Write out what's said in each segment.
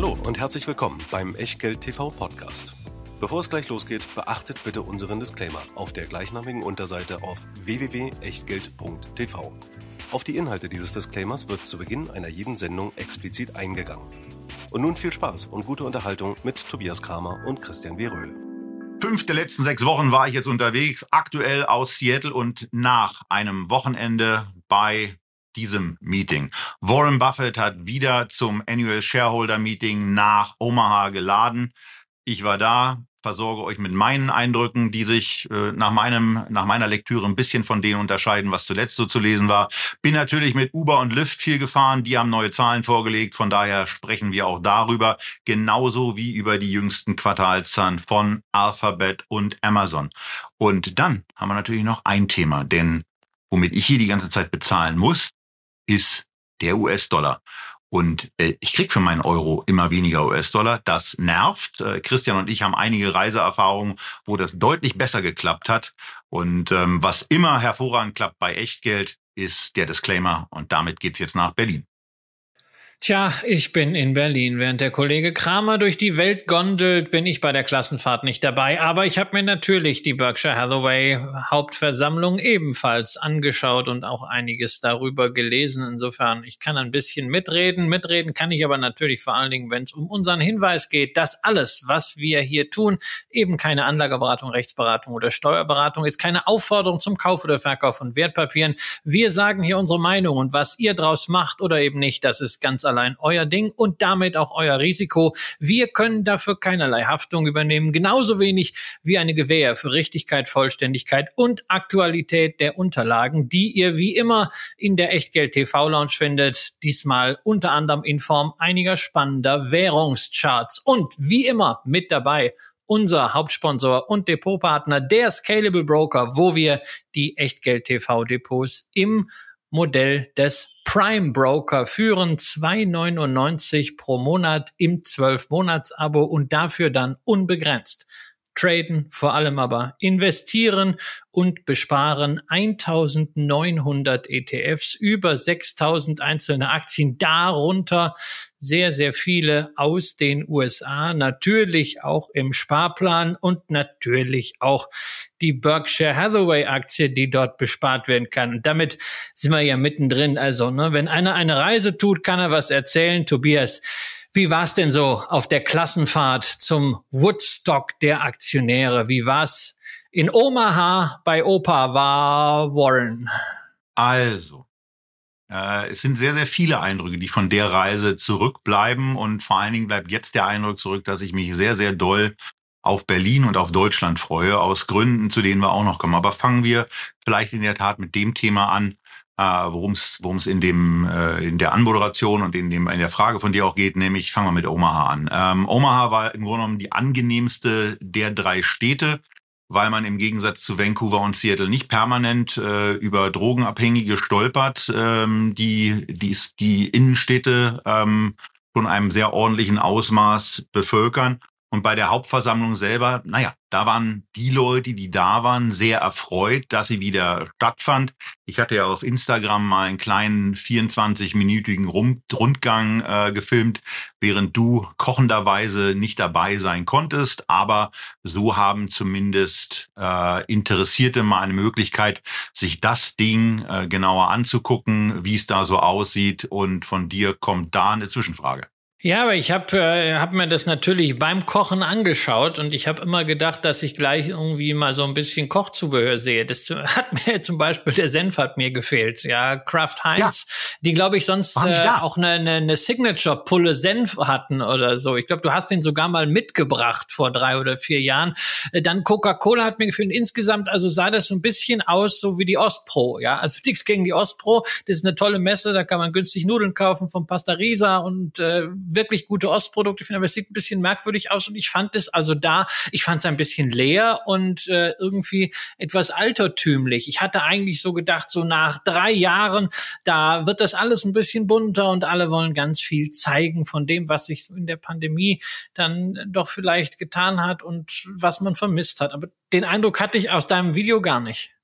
Hallo und herzlich willkommen beim Echtgeld TV Podcast. Bevor es gleich losgeht, beachtet bitte unseren Disclaimer auf der gleichnamigen Unterseite auf www.echtgeld.tv. Auf die Inhalte dieses Disclaimers wird zu Beginn einer jeden Sendung explizit eingegangen. Und nun viel Spaß und gute Unterhaltung mit Tobias Kramer und Christian W. Röhl. Fünf der letzten sechs Wochen war ich jetzt unterwegs, aktuell aus Seattle und nach einem Wochenende bei diesem Meeting. Warren Buffett hat wieder zum Annual Shareholder Meeting nach Omaha geladen. Ich war da, versorge euch mit meinen Eindrücken, die sich äh, nach meinem nach meiner Lektüre ein bisschen von denen unterscheiden, was zuletzt so zu lesen war. Bin natürlich mit Uber und Lyft viel gefahren, die haben neue Zahlen vorgelegt, von daher sprechen wir auch darüber, genauso wie über die jüngsten Quartalszahlen von Alphabet und Amazon. Und dann haben wir natürlich noch ein Thema, denn womit ich hier die ganze Zeit bezahlen muss, ist der US-Dollar. Und äh, ich krieg für meinen Euro immer weniger US-Dollar. Das nervt. Äh, Christian und ich haben einige Reiseerfahrungen, wo das deutlich besser geklappt hat. Und ähm, was immer hervorragend klappt bei Echtgeld, ist der Disclaimer. Und damit geht's jetzt nach Berlin. Tja, ich bin in Berlin. Während der Kollege Kramer durch die Welt gondelt, bin ich bei der Klassenfahrt nicht dabei. Aber ich habe mir natürlich die Berkshire Hathaway Hauptversammlung ebenfalls angeschaut und auch einiges darüber gelesen. Insofern, ich kann ein bisschen mitreden. Mitreden kann ich aber natürlich vor allen Dingen, wenn es um unseren Hinweis geht, dass alles, was wir hier tun, eben keine Anlageberatung, Rechtsberatung oder Steuerberatung ist, keine Aufforderung zum Kauf oder Verkauf von Wertpapieren. Wir sagen hier unsere Meinung und was ihr draus macht oder eben nicht, das ist ganz allein euer Ding und damit auch euer Risiko. Wir können dafür keinerlei Haftung übernehmen, genauso wenig wie eine Gewähr für Richtigkeit, Vollständigkeit und Aktualität der Unterlagen, die ihr wie immer in der Echtgeld TV Lounge findet, diesmal unter anderem in Form einiger spannender Währungscharts und wie immer mit dabei unser Hauptsponsor und Depotpartner, der Scalable Broker, wo wir die Echtgeld TV Depots im Modell des Prime Broker führen 2,99 pro Monat im 12-Monats-Abo und dafür dann unbegrenzt traden, vor allem aber investieren und besparen 1900 ETFs, über 6000 einzelne Aktien, darunter sehr, sehr viele aus den USA, natürlich auch im Sparplan und natürlich auch die Berkshire Hathaway Aktie, die dort bespart werden kann. Und damit sind wir ja mittendrin. Also, ne, wenn einer eine Reise tut, kann er was erzählen. Tobias, wie war es denn so auf der Klassenfahrt zum Woodstock der Aktionäre? Wie war's in Omaha bei Opa war Warren? Also, äh, es sind sehr, sehr viele Eindrücke, die von der Reise zurückbleiben. Und vor allen Dingen bleibt jetzt der Eindruck zurück, dass ich mich sehr, sehr doll auf Berlin und auf Deutschland freue, aus Gründen, zu denen wir auch noch kommen. Aber fangen wir vielleicht in der Tat mit dem Thema an, äh, worum es in dem äh, in der Anmoderation und in dem in der Frage von dir auch geht, nämlich fangen wir mit Omaha an. Ähm, Omaha war im Grunde genommen die angenehmste der drei Städte, weil man im Gegensatz zu Vancouver und Seattle nicht permanent äh, über Drogenabhängige stolpert, ähm, die die die Innenstädte ähm, schon einem sehr ordentlichen Ausmaß bevölkern und bei der Hauptversammlung selber, naja, da waren die Leute, die da waren, sehr erfreut, dass sie wieder stattfand. Ich hatte ja auf Instagram mal einen kleinen 24-minütigen Rundgang äh, gefilmt, während du kochenderweise nicht dabei sein konntest. Aber so haben zumindest äh, Interessierte mal eine Möglichkeit, sich das Ding äh, genauer anzugucken, wie es da so aussieht. Und von dir kommt da eine Zwischenfrage. Ja, aber ich habe äh, hab mir das natürlich beim Kochen angeschaut und ich habe immer gedacht, dass ich gleich irgendwie mal so ein bisschen Kochzubehör sehe. Das hat mir zum Beispiel, der Senf hat mir gefehlt. Ja, Kraft Heinz, ja. die glaube ich sonst äh, auch eine, eine, eine Signature-Pulle Senf hatten oder so. Ich glaube, du hast den sogar mal mitgebracht vor drei oder vier Jahren. Äh, dann Coca-Cola hat mir gefehlt. Insgesamt also sah das so ein bisschen aus, so wie die Ostpro. Ja, also nichts gegen die Ostpro. Das ist eine tolle Messe, da kann man günstig Nudeln kaufen vom Pasta Risa und äh, wirklich gute Ostprodukte finde, aber es sieht ein bisschen merkwürdig aus und ich fand es also da, ich fand es ein bisschen leer und äh, irgendwie etwas altertümlich. Ich hatte eigentlich so gedacht, so nach drei Jahren, da wird das alles ein bisschen bunter und alle wollen ganz viel zeigen von dem, was sich so in der Pandemie dann doch vielleicht getan hat und was man vermisst hat. Aber den Eindruck hatte ich aus deinem Video gar nicht.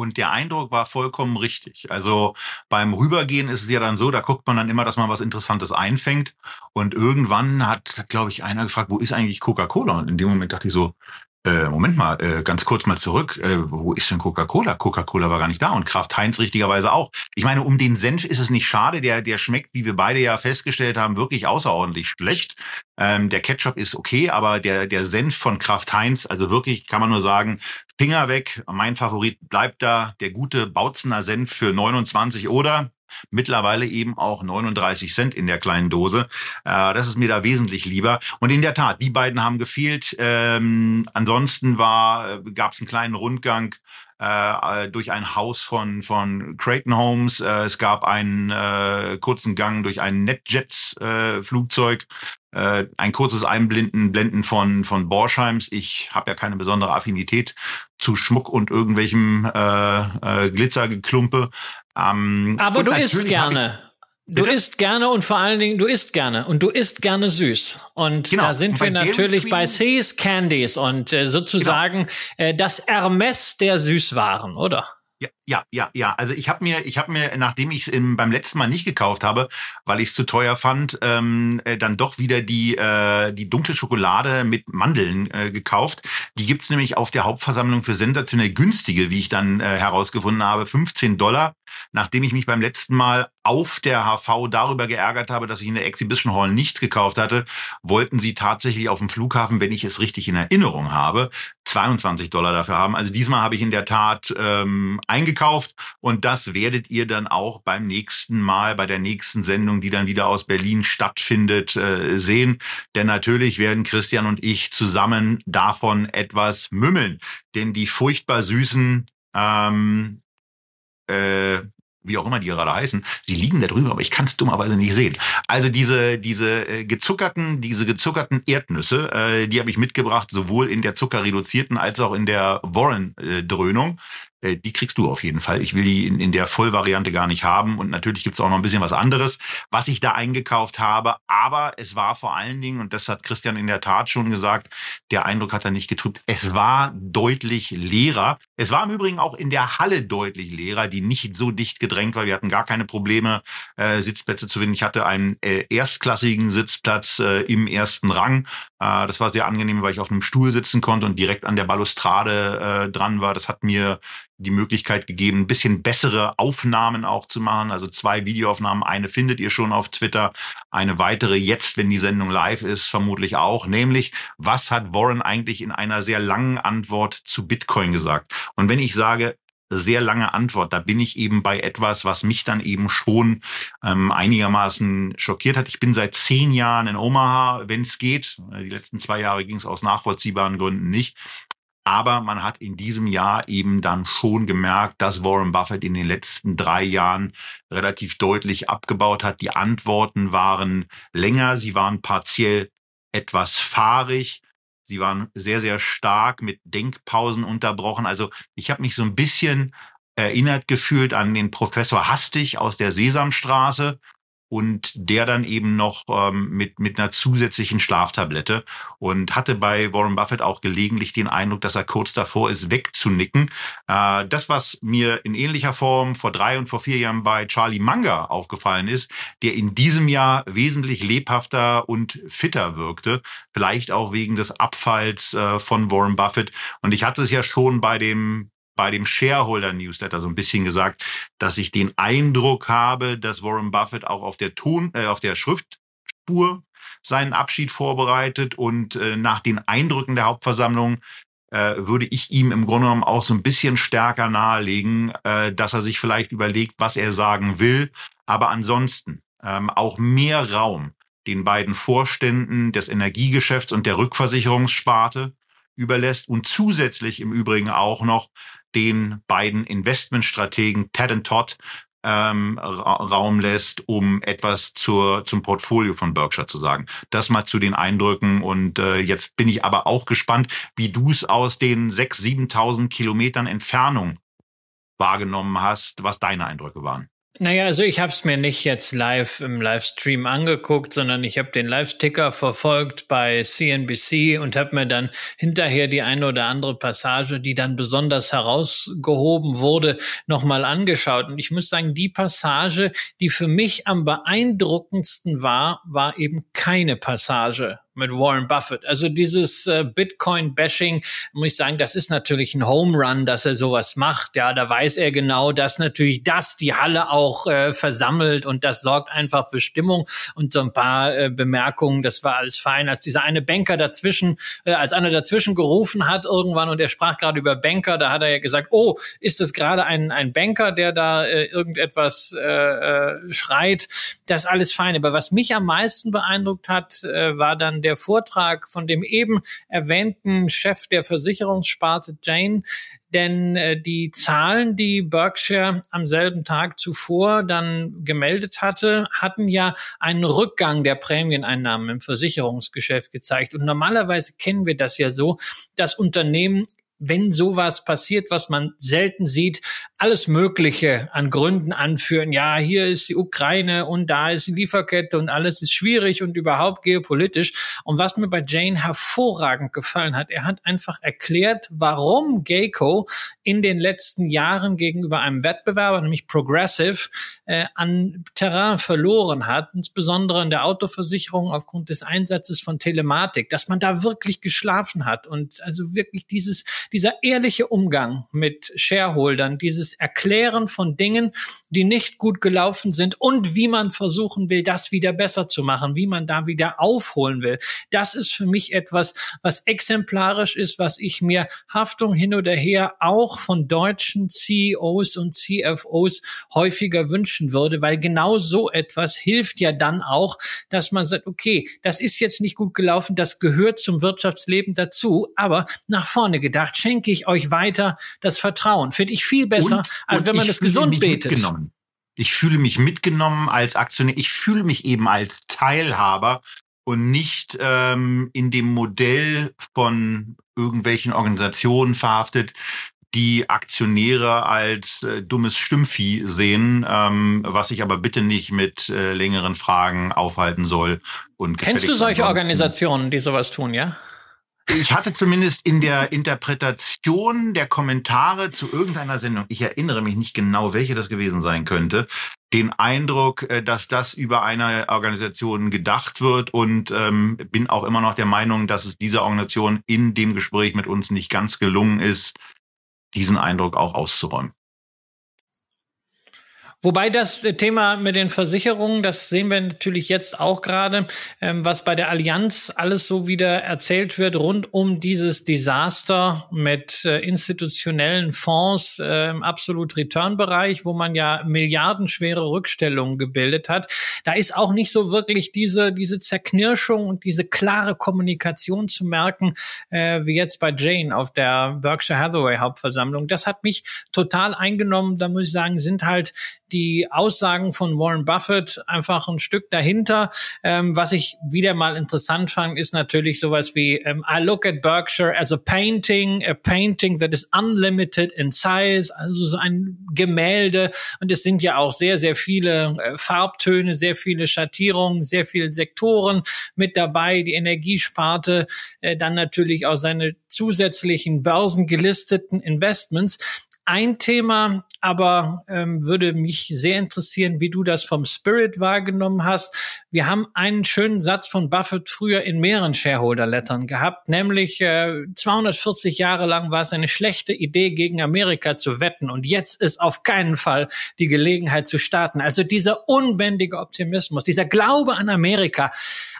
Und der Eindruck war vollkommen richtig. Also beim Rübergehen ist es ja dann so, da guckt man dann immer, dass man was Interessantes einfängt. Und irgendwann hat, glaube ich, einer gefragt, wo ist eigentlich Coca-Cola? Und in dem Moment dachte ich so, äh, Moment mal, äh, ganz kurz mal zurück, äh, wo ist denn Coca-Cola? Coca-Cola war gar nicht da und Kraft Heinz richtigerweise auch. Ich meine, um den Senf ist es nicht schade, der, der schmeckt, wie wir beide ja festgestellt haben, wirklich außerordentlich schlecht. Ähm, der Ketchup ist okay, aber der, der Senf von Kraft Heinz, also wirklich kann man nur sagen, Finger weg. Mein Favorit bleibt da, der gute Bautzener Senf für 29 oder Mittlerweile eben auch 39 Cent in der kleinen Dose. Äh, das ist mir da wesentlich lieber. Und in der Tat, die beiden haben gefehlt. Ähm, ansonsten äh, gab es einen kleinen Rundgang äh, durch ein Haus von, von Creighton Homes. Äh, es gab einen äh, kurzen Gang durch ein NetJets-Flugzeug. Äh, ein kurzes Einblenden Blenden von, von Borsheims. Ich habe ja keine besondere Affinität zu Schmuck und irgendwelchem äh, äh, Glitzergeklumpe. Ähm, Aber du isst gerne. Du isst gerne und vor allen Dingen, du isst gerne und du isst gerne süß. Und genau. da sind und wir natürlich bei Seas Candies und äh, sozusagen genau. äh, das Hermes der Süßwaren, oder? Ja, ja, ja, ja. Also ich habe mir, ich habe mir, nachdem ich es beim letzten Mal nicht gekauft habe, weil ich es zu teuer fand, ähm, äh, dann doch wieder die äh, die dunkle Schokolade mit Mandeln äh, gekauft. Die gibt's nämlich auf der Hauptversammlung für sensationell günstige, wie ich dann äh, herausgefunden habe, 15 Dollar. Nachdem ich mich beim letzten Mal auf der HV darüber geärgert habe, dass ich in der Exhibition Hall nichts gekauft hatte, wollten sie tatsächlich auf dem Flughafen, wenn ich es richtig in Erinnerung habe, 22 Dollar dafür haben. Also diesmal habe ich in der Tat ähm, eingekauft und das werdet ihr dann auch beim nächsten Mal, bei der nächsten Sendung, die dann wieder aus Berlin stattfindet, äh, sehen. Denn natürlich werden Christian und ich zusammen davon etwas mümmeln. Denn die furchtbar süßen ähm, äh, wie auch immer die gerade heißen, sie liegen da drüber, aber ich kann es dummerweise nicht sehen. Also diese diese äh, gezuckerten, diese gezuckerten Erdnüsse, äh, die habe ich mitgebracht, sowohl in der zuckerreduzierten als auch in der Warren-Dröhnung. Äh, die kriegst du auf jeden Fall. Ich will die in, in der Vollvariante gar nicht haben. Und natürlich gibt's auch noch ein bisschen was anderes, was ich da eingekauft habe. Aber es war vor allen Dingen, und das hat Christian in der Tat schon gesagt, der Eindruck hat er nicht getrübt, es war deutlich leerer. Es war im Übrigen auch in der Halle deutlich leerer, die nicht so dicht gedrängt war. Wir hatten gar keine Probleme, äh, Sitzplätze zu finden. Ich hatte einen äh, erstklassigen Sitzplatz äh, im ersten Rang. Äh, das war sehr angenehm, weil ich auf einem Stuhl sitzen konnte und direkt an der Balustrade äh, dran war. Das hat mir die Möglichkeit gegeben, ein bisschen bessere Aufnahmen auch zu machen. Also zwei Videoaufnahmen. Eine findet ihr schon auf Twitter. Eine weitere jetzt, wenn die Sendung live ist, vermutlich auch. Nämlich, was hat Warren eigentlich in einer sehr langen Antwort zu Bitcoin gesagt? Und wenn ich sage, sehr lange Antwort. Da bin ich eben bei etwas, was mich dann eben schon ähm, einigermaßen schockiert hat. Ich bin seit zehn Jahren in Omaha, wenn es geht. Die letzten zwei Jahre ging es aus nachvollziehbaren Gründen nicht. Aber man hat in diesem Jahr eben dann schon gemerkt, dass Warren Buffett in den letzten drei Jahren relativ deutlich abgebaut hat. Die Antworten waren länger, sie waren partiell etwas fahrig. Sie waren sehr, sehr stark mit Denkpausen unterbrochen. Also ich habe mich so ein bisschen erinnert gefühlt an den Professor Hastig aus der Sesamstraße, und der dann eben noch ähm, mit, mit einer zusätzlichen Schlaftablette und hatte bei Warren Buffett auch gelegentlich den Eindruck, dass er kurz davor ist, wegzunicken. Äh, das, was mir in ähnlicher Form vor drei und vor vier Jahren bei Charlie Munger aufgefallen ist, der in diesem Jahr wesentlich lebhafter und fitter wirkte, vielleicht auch wegen des Abfalls äh, von Warren Buffett. Und ich hatte es ja schon bei dem bei dem Shareholder-Newsletter so ein bisschen gesagt, dass ich den Eindruck habe, dass Warren Buffett auch auf der Ton, äh, auf der Schriftspur seinen Abschied vorbereitet und äh, nach den Eindrücken der Hauptversammlung äh, würde ich ihm im Grunde genommen auch so ein bisschen stärker nahelegen, äh, dass er sich vielleicht überlegt, was er sagen will, aber ansonsten ähm, auch mehr Raum den beiden Vorständen des Energiegeschäfts und der Rückversicherungssparte überlässt und zusätzlich im Übrigen auch noch den beiden Investmentstrategen Ted und Todd ähm, Raum lässt, um etwas zur, zum Portfolio von Berkshire zu sagen. Das mal zu den Eindrücken. Und äh, jetzt bin ich aber auch gespannt, wie du es aus den 6.000, 7.000 Kilometern Entfernung wahrgenommen hast, was deine Eindrücke waren. Naja, also ich habe es mir nicht jetzt live im Livestream angeguckt, sondern ich habe den Live-Ticker verfolgt bei CNBC und habe mir dann hinterher die eine oder andere Passage, die dann besonders herausgehoben wurde, nochmal angeschaut. Und ich muss sagen, die Passage, die für mich am beeindruckendsten war, war eben keine Passage mit Warren Buffett. Also dieses äh, Bitcoin-Bashing, muss ich sagen, das ist natürlich ein Home Run, dass er sowas macht. Ja, da weiß er genau, dass natürlich das die Halle auch äh, versammelt und das sorgt einfach für Stimmung und so ein paar äh, Bemerkungen. Das war alles fein, als dieser eine Banker dazwischen, äh, als einer dazwischen gerufen hat irgendwann und er sprach gerade über Banker, da hat er ja gesagt, oh, ist das gerade ein, ein Banker, der da äh, irgendetwas äh, äh, schreit? Das alles fein. Aber was mich am meisten beeindruckt hat, äh, war dann der der Vortrag von dem eben erwähnten Chef der Versicherungssparte Jane, denn äh, die Zahlen, die Berkshire am selben Tag zuvor dann gemeldet hatte, hatten ja einen Rückgang der Prämieneinnahmen im Versicherungsgeschäft gezeigt. Und normalerweise kennen wir das ja so, dass Unternehmen wenn sowas passiert, was man selten sieht, alles Mögliche an Gründen anführen. Ja, hier ist die Ukraine und da ist die Lieferkette und alles ist schwierig und überhaupt geopolitisch. Und was mir bei Jane hervorragend gefallen hat, er hat einfach erklärt, warum Geico in den letzten Jahren gegenüber einem Wettbewerber, nämlich Progressive, äh, an Terrain verloren hat, insbesondere in der Autoversicherung aufgrund des Einsatzes von Telematik, dass man da wirklich geschlafen hat und also wirklich dieses dieser ehrliche Umgang mit Shareholdern, dieses Erklären von Dingen, die nicht gut gelaufen sind und wie man versuchen will, das wieder besser zu machen, wie man da wieder aufholen will. Das ist für mich etwas, was exemplarisch ist, was ich mir Haftung hin oder her auch von deutschen CEOs und CFOs häufiger wünschen würde, weil genau so etwas hilft ja dann auch, dass man sagt, okay, das ist jetzt nicht gut gelaufen, das gehört zum Wirtschaftsleben dazu, aber nach vorne gedacht, schenke ich euch weiter das Vertrauen. Finde ich viel besser, und, als und wenn man das gesund betet. Mitgenommen. Ich fühle mich mitgenommen als Aktionär. Ich fühle mich eben als Teilhaber und nicht ähm, in dem Modell von irgendwelchen Organisationen verhaftet, die Aktionäre als äh, dummes Stimmvieh sehen, ähm, was ich aber bitte nicht mit äh, längeren Fragen aufhalten soll. Und Kennst du solche Organisationen, die sowas tun, ja? Ich hatte zumindest in der Interpretation der Kommentare zu irgendeiner Sendung, ich erinnere mich nicht genau, welche das gewesen sein könnte, den Eindruck, äh, dass das über eine Organisation gedacht wird und ähm, bin auch immer noch der Meinung, dass es dieser Organisation in dem Gespräch mit uns nicht ganz gelungen ist, diesen Eindruck auch auszuräumen. Wobei das Thema mit den Versicherungen, das sehen wir natürlich jetzt auch gerade, ähm, was bei der Allianz alles so wieder erzählt wird rund um dieses Desaster mit äh, institutionellen Fonds äh, im absolut Return-Bereich, wo man ja milliardenschwere Rückstellungen gebildet hat. Da ist auch nicht so wirklich diese, diese Zerknirschung und diese klare Kommunikation zu merken, äh, wie jetzt bei Jane auf der Berkshire Hathaway Hauptversammlung. Das hat mich total eingenommen. Da muss ich sagen, sind halt die Aussagen von Warren Buffett einfach ein Stück dahinter. Ähm, was ich wieder mal interessant fand, ist natürlich sowas wie ähm, I look at Berkshire as a painting, a painting that is unlimited in size, also so ein Gemälde. Und es sind ja auch sehr, sehr viele äh, Farbtöne, sehr viele Schattierungen, sehr viele Sektoren mit dabei, die Energiesparte, äh, dann natürlich auch seine zusätzlichen börsengelisteten Investments. Ein Thema, aber ähm, würde mich sehr interessieren, wie du das vom Spirit wahrgenommen hast. Wir haben einen schönen Satz von Buffett früher in mehreren Shareholder-Lettern gehabt, nämlich äh, 240 Jahre lang war es eine schlechte Idee, gegen Amerika zu wetten und jetzt ist auf keinen Fall die Gelegenheit zu starten. Also dieser unbändige Optimismus, dieser Glaube an Amerika.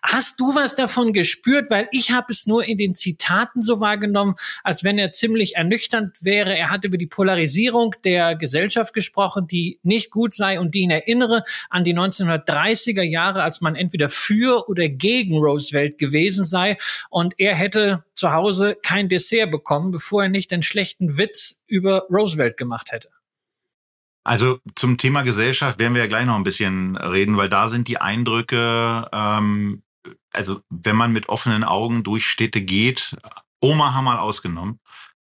Hast du was davon gespürt? Weil ich habe es nur in den Zitaten so wahrgenommen, als wenn er ziemlich ernüchternd wäre. Er hat über die Polarisierung der Gesellschaft gesprochen, die nicht gut sei und die ihn erinnere an die 1930er Jahre, als man entweder für oder gegen Roosevelt gewesen sei und er hätte zu Hause kein Dessert bekommen, bevor er nicht den schlechten Witz über Roosevelt gemacht hätte. Also zum Thema Gesellschaft werden wir ja gleich noch ein bisschen reden, weil da sind die Eindrücke, ähm, also wenn man mit offenen Augen durch Städte geht, Omaha mal ausgenommen,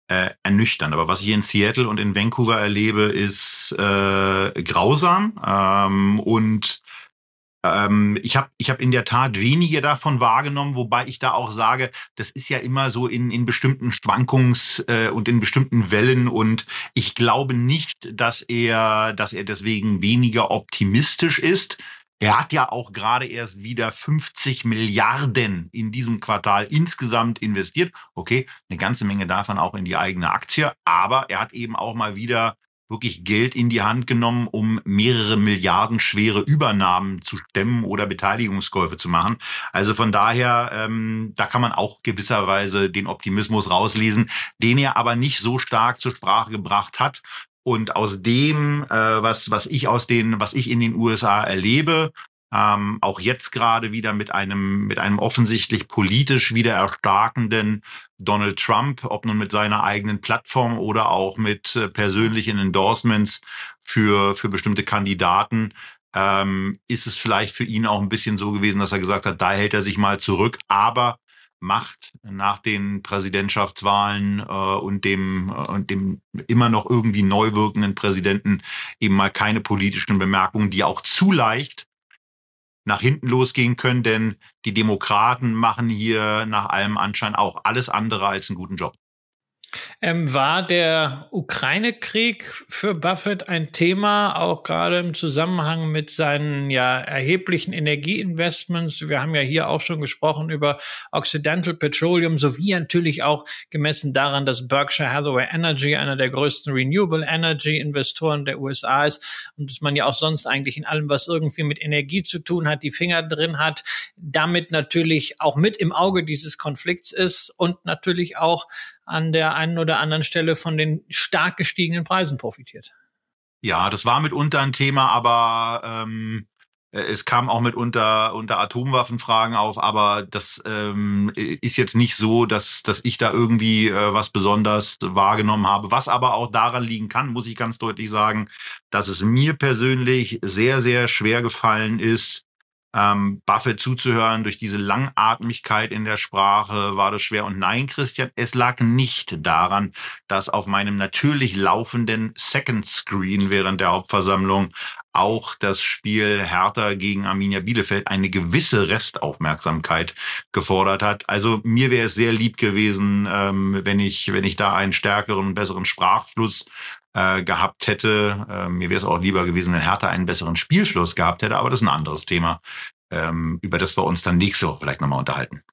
äh, ernüchternd. Aber was ich in Seattle und in Vancouver erlebe, ist äh, grausam ähm, und ähm, ich habe ich hab in der Tat wenige davon wahrgenommen, wobei ich da auch sage, das ist ja immer so in, in bestimmten Schwankungs- äh, und in bestimmten Wellen und ich glaube nicht, dass er, dass er deswegen weniger optimistisch ist. Er hat ja auch gerade erst wieder 50 Milliarden in diesem Quartal insgesamt investiert. Okay, eine ganze Menge davon auch in die eigene Aktie, aber er hat eben auch mal wieder wirklich Geld in die Hand genommen, um mehrere Milliarden schwere Übernahmen zu stemmen oder Beteiligungskäufe zu machen. Also von daher, ähm, da kann man auch gewisserweise den Optimismus rauslesen, den er aber nicht so stark zur Sprache gebracht hat. Und aus dem, äh, was, was ich aus den, was ich in den USA erlebe, ähm, auch jetzt gerade wieder mit einem, mit einem offensichtlich politisch wieder erstarkenden Donald Trump, ob nun mit seiner eigenen Plattform oder auch mit äh, persönlichen Endorsements für, für bestimmte Kandidaten, ähm, ist es vielleicht für ihn auch ein bisschen so gewesen, dass er gesagt hat, da hält er sich mal zurück, aber macht nach den Präsidentschaftswahlen äh, und dem äh, und dem immer noch irgendwie neu wirkenden Präsidenten eben mal keine politischen Bemerkungen, die auch zu leicht nach hinten losgehen können, denn die Demokraten machen hier nach allem Anschein auch alles andere als einen guten Job. Ähm, war der Ukraine-Krieg für Buffett ein Thema, auch gerade im Zusammenhang mit seinen ja erheblichen Energieinvestments? Wir haben ja hier auch schon gesprochen über Occidental Petroleum sowie natürlich auch gemessen daran, dass Berkshire Hathaway Energy einer der größten Renewable Energy Investoren der USA ist und dass man ja auch sonst eigentlich in allem, was irgendwie mit Energie zu tun hat, die Finger drin hat, damit natürlich auch mit im Auge dieses Konflikts ist und natürlich auch an der einen oder anderen Stelle von den stark gestiegenen Preisen profitiert. Ja, das war mitunter ein Thema, aber ähm, äh, es kam auch mitunter unter Atomwaffenfragen auf, aber das ähm, ist jetzt nicht so, dass, dass ich da irgendwie äh, was besonders wahrgenommen habe. Was aber auch daran liegen kann, muss ich ganz deutlich sagen, dass es mir persönlich sehr, sehr schwer gefallen ist, ähm, Buffett zuzuhören. Durch diese Langatmigkeit in der Sprache war das schwer. Und nein, Christian, es lag nicht daran, dass auf meinem natürlich laufenden Second Screen während der Hauptversammlung auch das Spiel Hertha gegen Arminia Bielefeld eine gewisse Restaufmerksamkeit gefordert hat. Also mir wäre es sehr lieb gewesen, ähm, wenn ich, wenn ich da einen stärkeren, besseren Sprachfluss äh, gehabt hätte. Äh, mir wäre es auch lieber gewesen, wenn Hertha einen besseren Spielfluss gehabt hätte, aber das ist ein anderes Thema, ähm, über das wir uns dann nächste Woche vielleicht nochmal unterhalten.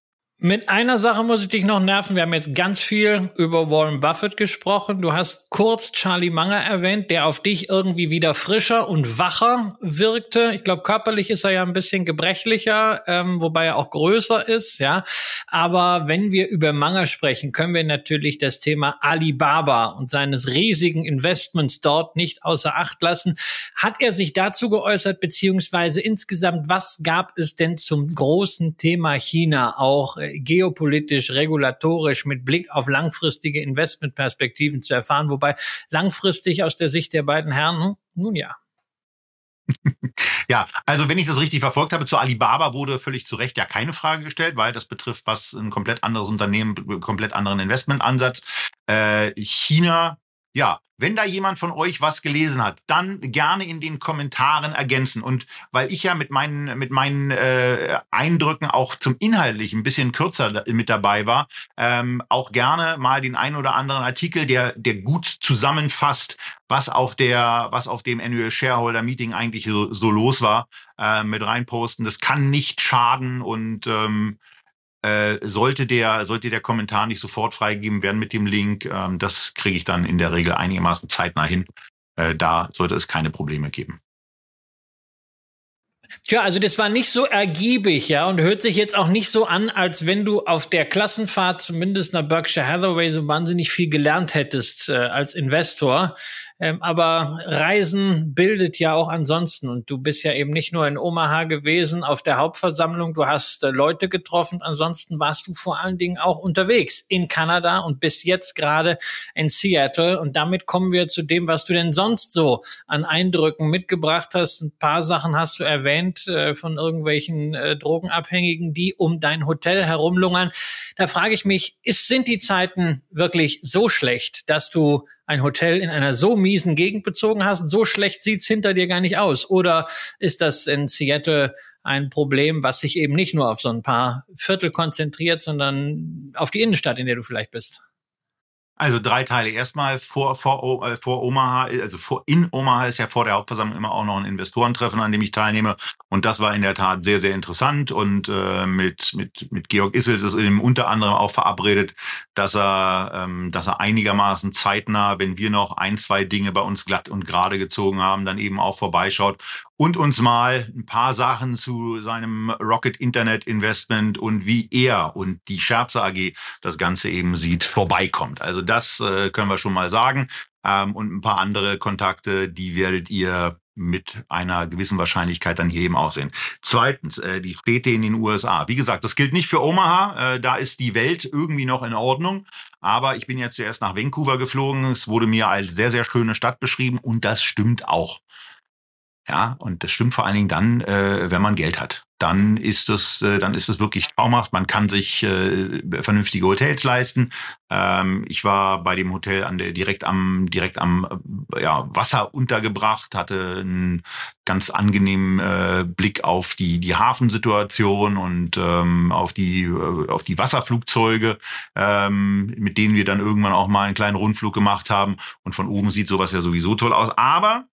Mit einer Sache muss ich dich noch nerven. Wir haben jetzt ganz viel über Warren Buffett gesprochen. Du hast kurz Charlie Munger erwähnt, der auf dich irgendwie wieder frischer und wacher wirkte. Ich glaube, körperlich ist er ja ein bisschen gebrechlicher, ähm, wobei er auch größer ist, ja. Aber wenn wir über Munger sprechen, können wir natürlich das Thema Alibaba und seines riesigen Investments dort nicht außer Acht lassen. Hat er sich dazu geäußert, beziehungsweise insgesamt, was gab es denn zum großen Thema China auch geopolitisch, regulatorisch mit Blick auf langfristige Investmentperspektiven zu erfahren. Wobei langfristig aus der Sicht der beiden Herren, hm, nun ja. Ja, also wenn ich das richtig verfolgt habe, zu Alibaba wurde völlig zu Recht ja keine Frage gestellt, weil das betrifft was ein komplett anderes Unternehmen, komplett anderen Investmentansatz. Äh, China ja, wenn da jemand von euch was gelesen hat, dann gerne in den Kommentaren ergänzen. Und weil ich ja mit meinen, mit meinen äh, Eindrücken auch zum Inhaltlich ein bisschen kürzer mit dabei war, ähm, auch gerne mal den einen oder anderen Artikel, der, der gut zusammenfasst, was auf der, was auf dem Annual Shareholder Meeting eigentlich so, so los war, äh, mit reinposten. Das kann nicht schaden und ähm, äh, sollte der sollte der Kommentar nicht sofort freigegeben werden mit dem Link, ähm, das kriege ich dann in der Regel einigermaßen zeitnah hin. Äh, da sollte es keine Probleme geben. Tja, also das war nicht so ergiebig, ja, und hört sich jetzt auch nicht so an, als wenn du auf der Klassenfahrt zumindest nach Berkshire Hathaway so wahnsinnig viel gelernt hättest äh, als Investor. Ähm, aber Reisen bildet ja auch ansonsten. Und du bist ja eben nicht nur in Omaha gewesen auf der Hauptversammlung, du hast äh, Leute getroffen. Ansonsten warst du vor allen Dingen auch unterwegs in Kanada und bis jetzt gerade in Seattle. Und damit kommen wir zu dem, was du denn sonst so an Eindrücken mitgebracht hast. Ein paar Sachen hast du erwähnt erwähnt äh, von irgendwelchen äh, Drogenabhängigen, die um dein Hotel herumlungern. Da frage ich mich, ist, sind die Zeiten wirklich so schlecht, dass du ein Hotel in einer so miesen Gegend bezogen hast? So schlecht sieht's hinter dir gar nicht aus. Oder ist das in Seattle ein Problem, was sich eben nicht nur auf so ein paar Viertel konzentriert, sondern auf die Innenstadt, in der du vielleicht bist? Also drei Teile. Erstmal vor, vor, äh, vor Omaha, also vor, in Omaha ist ja vor der Hauptversammlung immer auch noch ein Investorentreffen, an dem ich teilnehme. Und das war in der Tat sehr, sehr interessant. Und äh, mit, mit, mit Georg Issels ist eben unter anderem auch verabredet, dass er, ähm, dass er einigermaßen zeitnah, wenn wir noch ein, zwei Dinge bei uns glatt und gerade gezogen haben, dann eben auch vorbeischaut und uns mal ein paar Sachen zu seinem Rocket Internet Investment und wie er und die Scherze AG das Ganze eben sieht, vorbeikommt. Also das äh, können wir schon mal sagen. Ähm, und ein paar andere Kontakte, die werdet ihr mit einer gewissen Wahrscheinlichkeit dann hier eben auch sehen. Zweitens, äh, die Städte in den USA. Wie gesagt, das gilt nicht für Omaha. Äh, da ist die Welt irgendwie noch in Ordnung. Aber ich bin ja zuerst nach Vancouver geflogen. Es wurde mir als sehr, sehr schöne Stadt beschrieben und das stimmt auch. Ja, und das stimmt vor allen Dingen dann, äh, wenn man Geld hat. Dann ist es, äh, dann ist es wirklich traumhaft. Man kann sich äh, vernünftige Hotels leisten. Ähm, ich war bei dem Hotel an der direkt am direkt am äh, ja, Wasser untergebracht, hatte einen ganz angenehmen äh, Blick auf die die Hafensituation und ähm, auf die äh, auf die Wasserflugzeuge, ähm, mit denen wir dann irgendwann auch mal einen kleinen Rundflug gemacht haben. Und von oben sieht sowas ja sowieso toll aus. Aber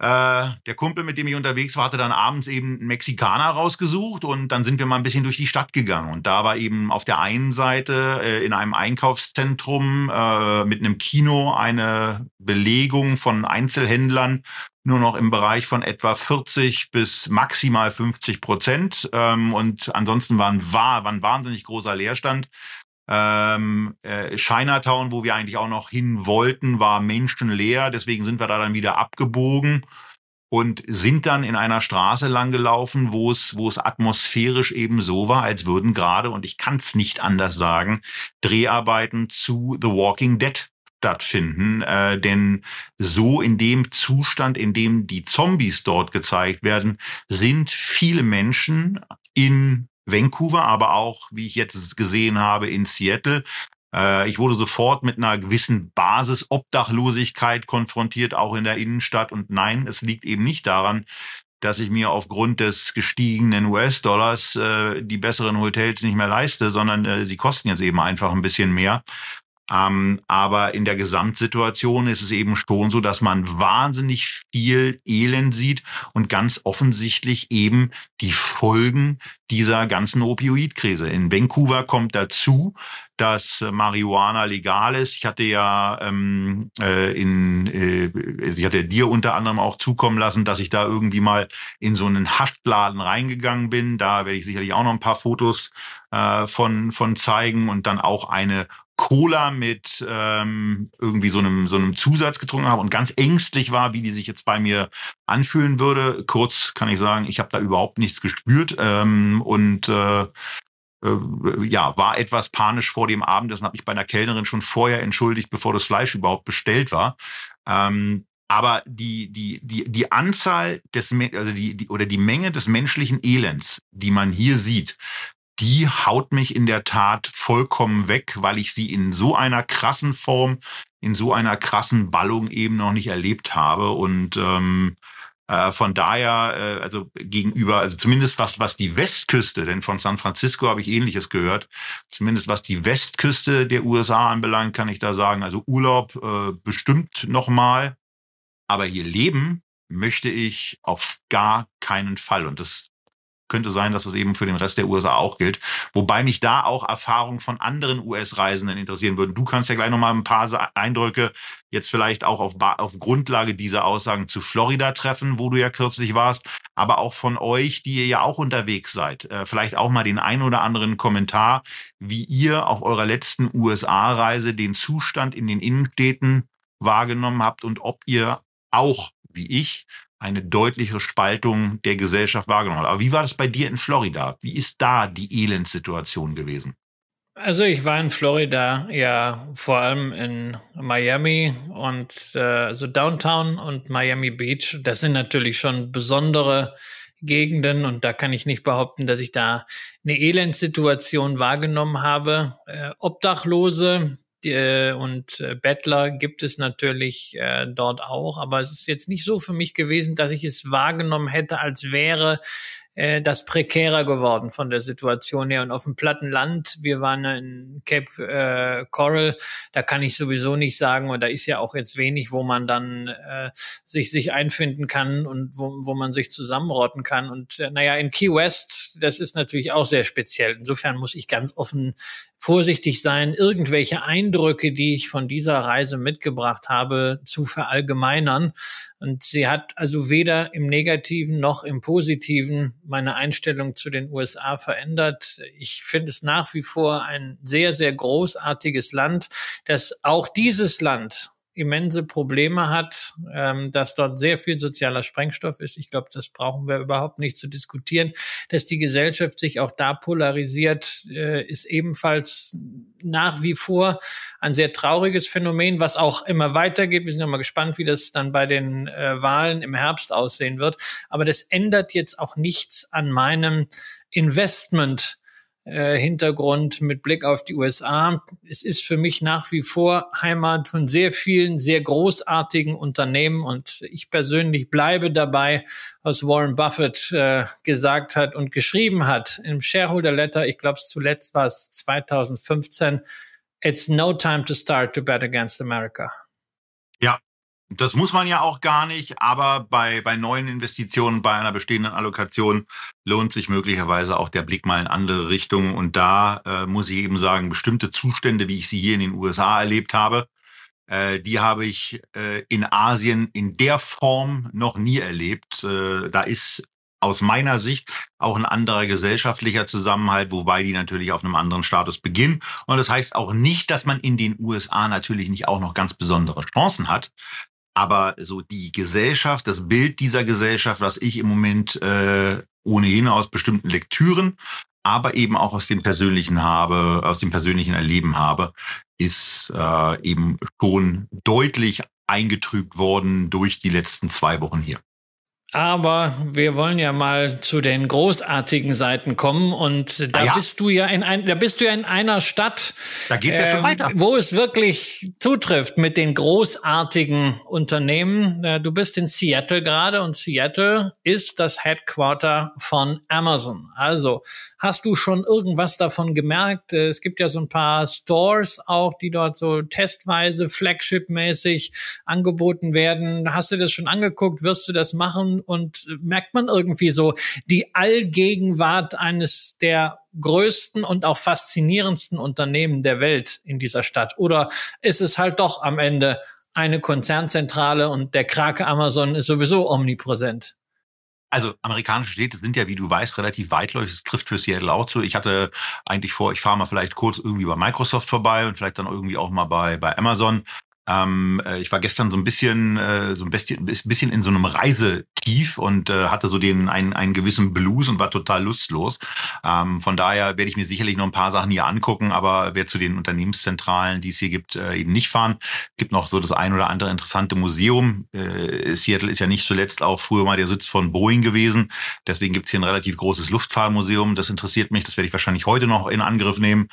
äh, der Kumpel, mit dem ich unterwegs war, hatte dann abends eben einen Mexikaner rausgesucht und dann sind wir mal ein bisschen durch die Stadt gegangen. Und da war eben auf der einen Seite äh, in einem Einkaufszentrum äh, mit einem Kino eine Belegung von Einzelhändlern nur noch im Bereich von etwa 40 bis maximal 50 Prozent. Ähm, und ansonsten war ein, war, war ein wahnsinnig großer Leerstand. Ähm, äh, Chinatown, wo wir eigentlich auch noch hin wollten, war menschenleer. Deswegen sind wir da dann wieder abgebogen und sind dann in einer Straße lang gelaufen, wo es, wo es atmosphärisch eben so war, als würden gerade, und ich kann es nicht anders sagen, Dreharbeiten zu The Walking Dead stattfinden. Äh, denn so in dem Zustand, in dem die Zombies dort gezeigt werden, sind viele Menschen in Vancouver, aber auch, wie ich jetzt gesehen habe, in Seattle. Äh, ich wurde sofort mit einer gewissen Basis Obdachlosigkeit konfrontiert, auch in der Innenstadt. Und nein, es liegt eben nicht daran, dass ich mir aufgrund des gestiegenen US-Dollars äh, die besseren Hotels nicht mehr leiste, sondern äh, sie kosten jetzt eben einfach ein bisschen mehr. Ähm, aber in der Gesamtsituation ist es eben schon so, dass man wahnsinnig viel Elend sieht und ganz offensichtlich eben die Folgen dieser ganzen Opioidkrise. In Vancouver kommt dazu, dass Marihuana legal ist. Ich hatte ja ähm, äh, in, äh, ich hatte dir unter anderem auch zukommen lassen, dass ich da irgendwie mal in so einen Haschladen reingegangen bin. Da werde ich sicherlich auch noch ein paar Fotos äh, von von zeigen und dann auch eine Cola mit ähm, irgendwie so einem, so einem Zusatz getrunken habe und ganz ängstlich war, wie die sich jetzt bei mir anfühlen würde. Kurz kann ich sagen, ich habe da überhaupt nichts gespürt ähm, und äh, äh, ja, war etwas panisch vor dem Abendessen, habe ich bei einer Kellnerin schon vorher entschuldigt, bevor das Fleisch überhaupt bestellt war. Ähm, aber die, die, die, die Anzahl des, also die, die, oder die Menge des menschlichen Elends, die man hier sieht, die haut mich in der Tat vollkommen weg, weil ich sie in so einer krassen Form, in so einer krassen Ballung eben noch nicht erlebt habe. Und ähm, äh, von daher, äh, also gegenüber, also zumindest was, was die Westküste, denn von San Francisco habe ich ähnliches gehört, zumindest was die Westküste der USA anbelangt, kann ich da sagen, also Urlaub äh, bestimmt nochmal, aber hier leben möchte ich auf gar keinen Fall. Und das könnte sein, dass es eben für den Rest der USA auch gilt. Wobei mich da auch Erfahrungen von anderen US-Reisenden interessieren würden. Du kannst ja gleich nochmal ein paar Eindrücke jetzt vielleicht auch auf, auf Grundlage dieser Aussagen zu Florida treffen, wo du ja kürzlich warst, aber auch von euch, die ihr ja auch unterwegs seid. Äh, vielleicht auch mal den ein oder anderen Kommentar, wie ihr auf eurer letzten USA-Reise den Zustand in den Innenstädten wahrgenommen habt und ob ihr auch, wie ich, eine deutlichere Spaltung der Gesellschaft wahrgenommen hat. Aber wie war das bei dir in Florida? Wie ist da die Elendssituation gewesen? Also ich war in Florida ja vor allem in Miami und äh, also Downtown und Miami Beach. Das sind natürlich schon besondere Gegenden und da kann ich nicht behaupten, dass ich da eine Elendssituation wahrgenommen habe. Äh, Obdachlose äh, und äh, Bettler gibt es natürlich äh, dort auch, aber es ist jetzt nicht so für mich gewesen, dass ich es wahrgenommen hätte, als wäre äh, das prekärer geworden von der Situation her. Und auf dem platten Land, wir waren in Cape äh, Coral, da kann ich sowieso nicht sagen, und da ist ja auch jetzt wenig, wo man dann äh, sich, sich einfinden kann und wo, wo man sich zusammenrotten kann. Und äh, naja, in Key West, das ist natürlich auch sehr speziell. Insofern muss ich ganz offen vorsichtig sein, irgendwelche Eindrücke, die ich von dieser Reise mitgebracht habe, zu verallgemeinern. Und sie hat also weder im negativen noch im positiven meine Einstellung zu den USA verändert. Ich finde es nach wie vor ein sehr, sehr großartiges Land, das auch dieses Land immense Probleme hat, ähm, dass dort sehr viel sozialer Sprengstoff ist. Ich glaube, das brauchen wir überhaupt nicht zu diskutieren. Dass die Gesellschaft sich auch da polarisiert, äh, ist ebenfalls nach wie vor ein sehr trauriges Phänomen, was auch immer weitergeht. Wir sind noch mal gespannt, wie das dann bei den äh, Wahlen im Herbst aussehen wird. Aber das ändert jetzt auch nichts an meinem Investment äh, Hintergrund mit Blick auf die USA. Es ist für mich nach wie vor Heimat von sehr vielen, sehr großartigen Unternehmen und ich persönlich bleibe dabei, was Warren Buffett äh, gesagt hat und geschrieben hat im Shareholder Letter. Ich glaube, zuletzt war es 2015. It's no time to start to bet against America. Ja, das muss man ja auch gar nicht, aber bei, bei neuen Investitionen, bei einer bestehenden Allokation lohnt sich möglicherweise auch der Blick mal in andere Richtungen. Und da äh, muss ich eben sagen, bestimmte Zustände, wie ich sie hier in den USA erlebt habe, äh, die habe ich äh, in Asien in der Form noch nie erlebt. Äh, da ist aus meiner Sicht auch ein anderer gesellschaftlicher Zusammenhalt, wobei die natürlich auf einem anderen Status beginnen. Und das heißt auch nicht, dass man in den USA natürlich nicht auch noch ganz besondere Chancen hat. Aber so die Gesellschaft, das Bild dieser Gesellschaft, was ich im Moment äh, ohnehin aus bestimmten Lektüren, aber eben auch aus dem persönlichen habe, aus dem persönlichen Erleben habe, ist äh, eben schon deutlich eingetrübt worden durch die letzten zwei Wochen hier. Aber wir wollen ja mal zu den großartigen Seiten kommen und da ah ja. bist du ja in ein, da bist du ja in einer Stadt, da geht's ja äh, schon ähm, weiter. wo es wirklich zutrifft mit den großartigen Unternehmen. Äh, du bist in Seattle gerade und Seattle ist das Headquarter von Amazon. Also hast du schon irgendwas davon gemerkt? Äh, es gibt ja so ein paar Stores auch, die dort so testweise Flagship-mäßig angeboten werden. Hast du das schon angeguckt? Wirst du das machen? Und merkt man irgendwie so die Allgegenwart eines der größten und auch faszinierendsten Unternehmen der Welt in dieser Stadt? Oder ist es halt doch am Ende eine Konzernzentrale und der Krake Amazon ist sowieso omnipräsent? Also amerikanische Städte sind ja, wie du weißt, relativ weitläufig. Das trifft für Seattle auch zu. Ich hatte eigentlich vor, ich fahre mal vielleicht kurz irgendwie bei Microsoft vorbei und vielleicht dann irgendwie auch mal bei, bei Amazon. Ähm, äh, ich war gestern so ein bisschen, äh, so ein bisschen, bisschen in so einem Reisetief und äh, hatte so den einen, einen gewissen Blues und war total lustlos. Ähm, von daher werde ich mir sicherlich noch ein paar Sachen hier angucken, aber wer zu den Unternehmenszentralen, die es hier gibt, äh, eben nicht fahren. Gibt noch so das ein oder andere interessante Museum. Äh, Seattle ist ja nicht zuletzt auch früher mal der Sitz von Boeing gewesen. Deswegen gibt es hier ein relativ großes Luftfahrtmuseum. Das interessiert mich. Das werde ich wahrscheinlich heute noch in Angriff nehmen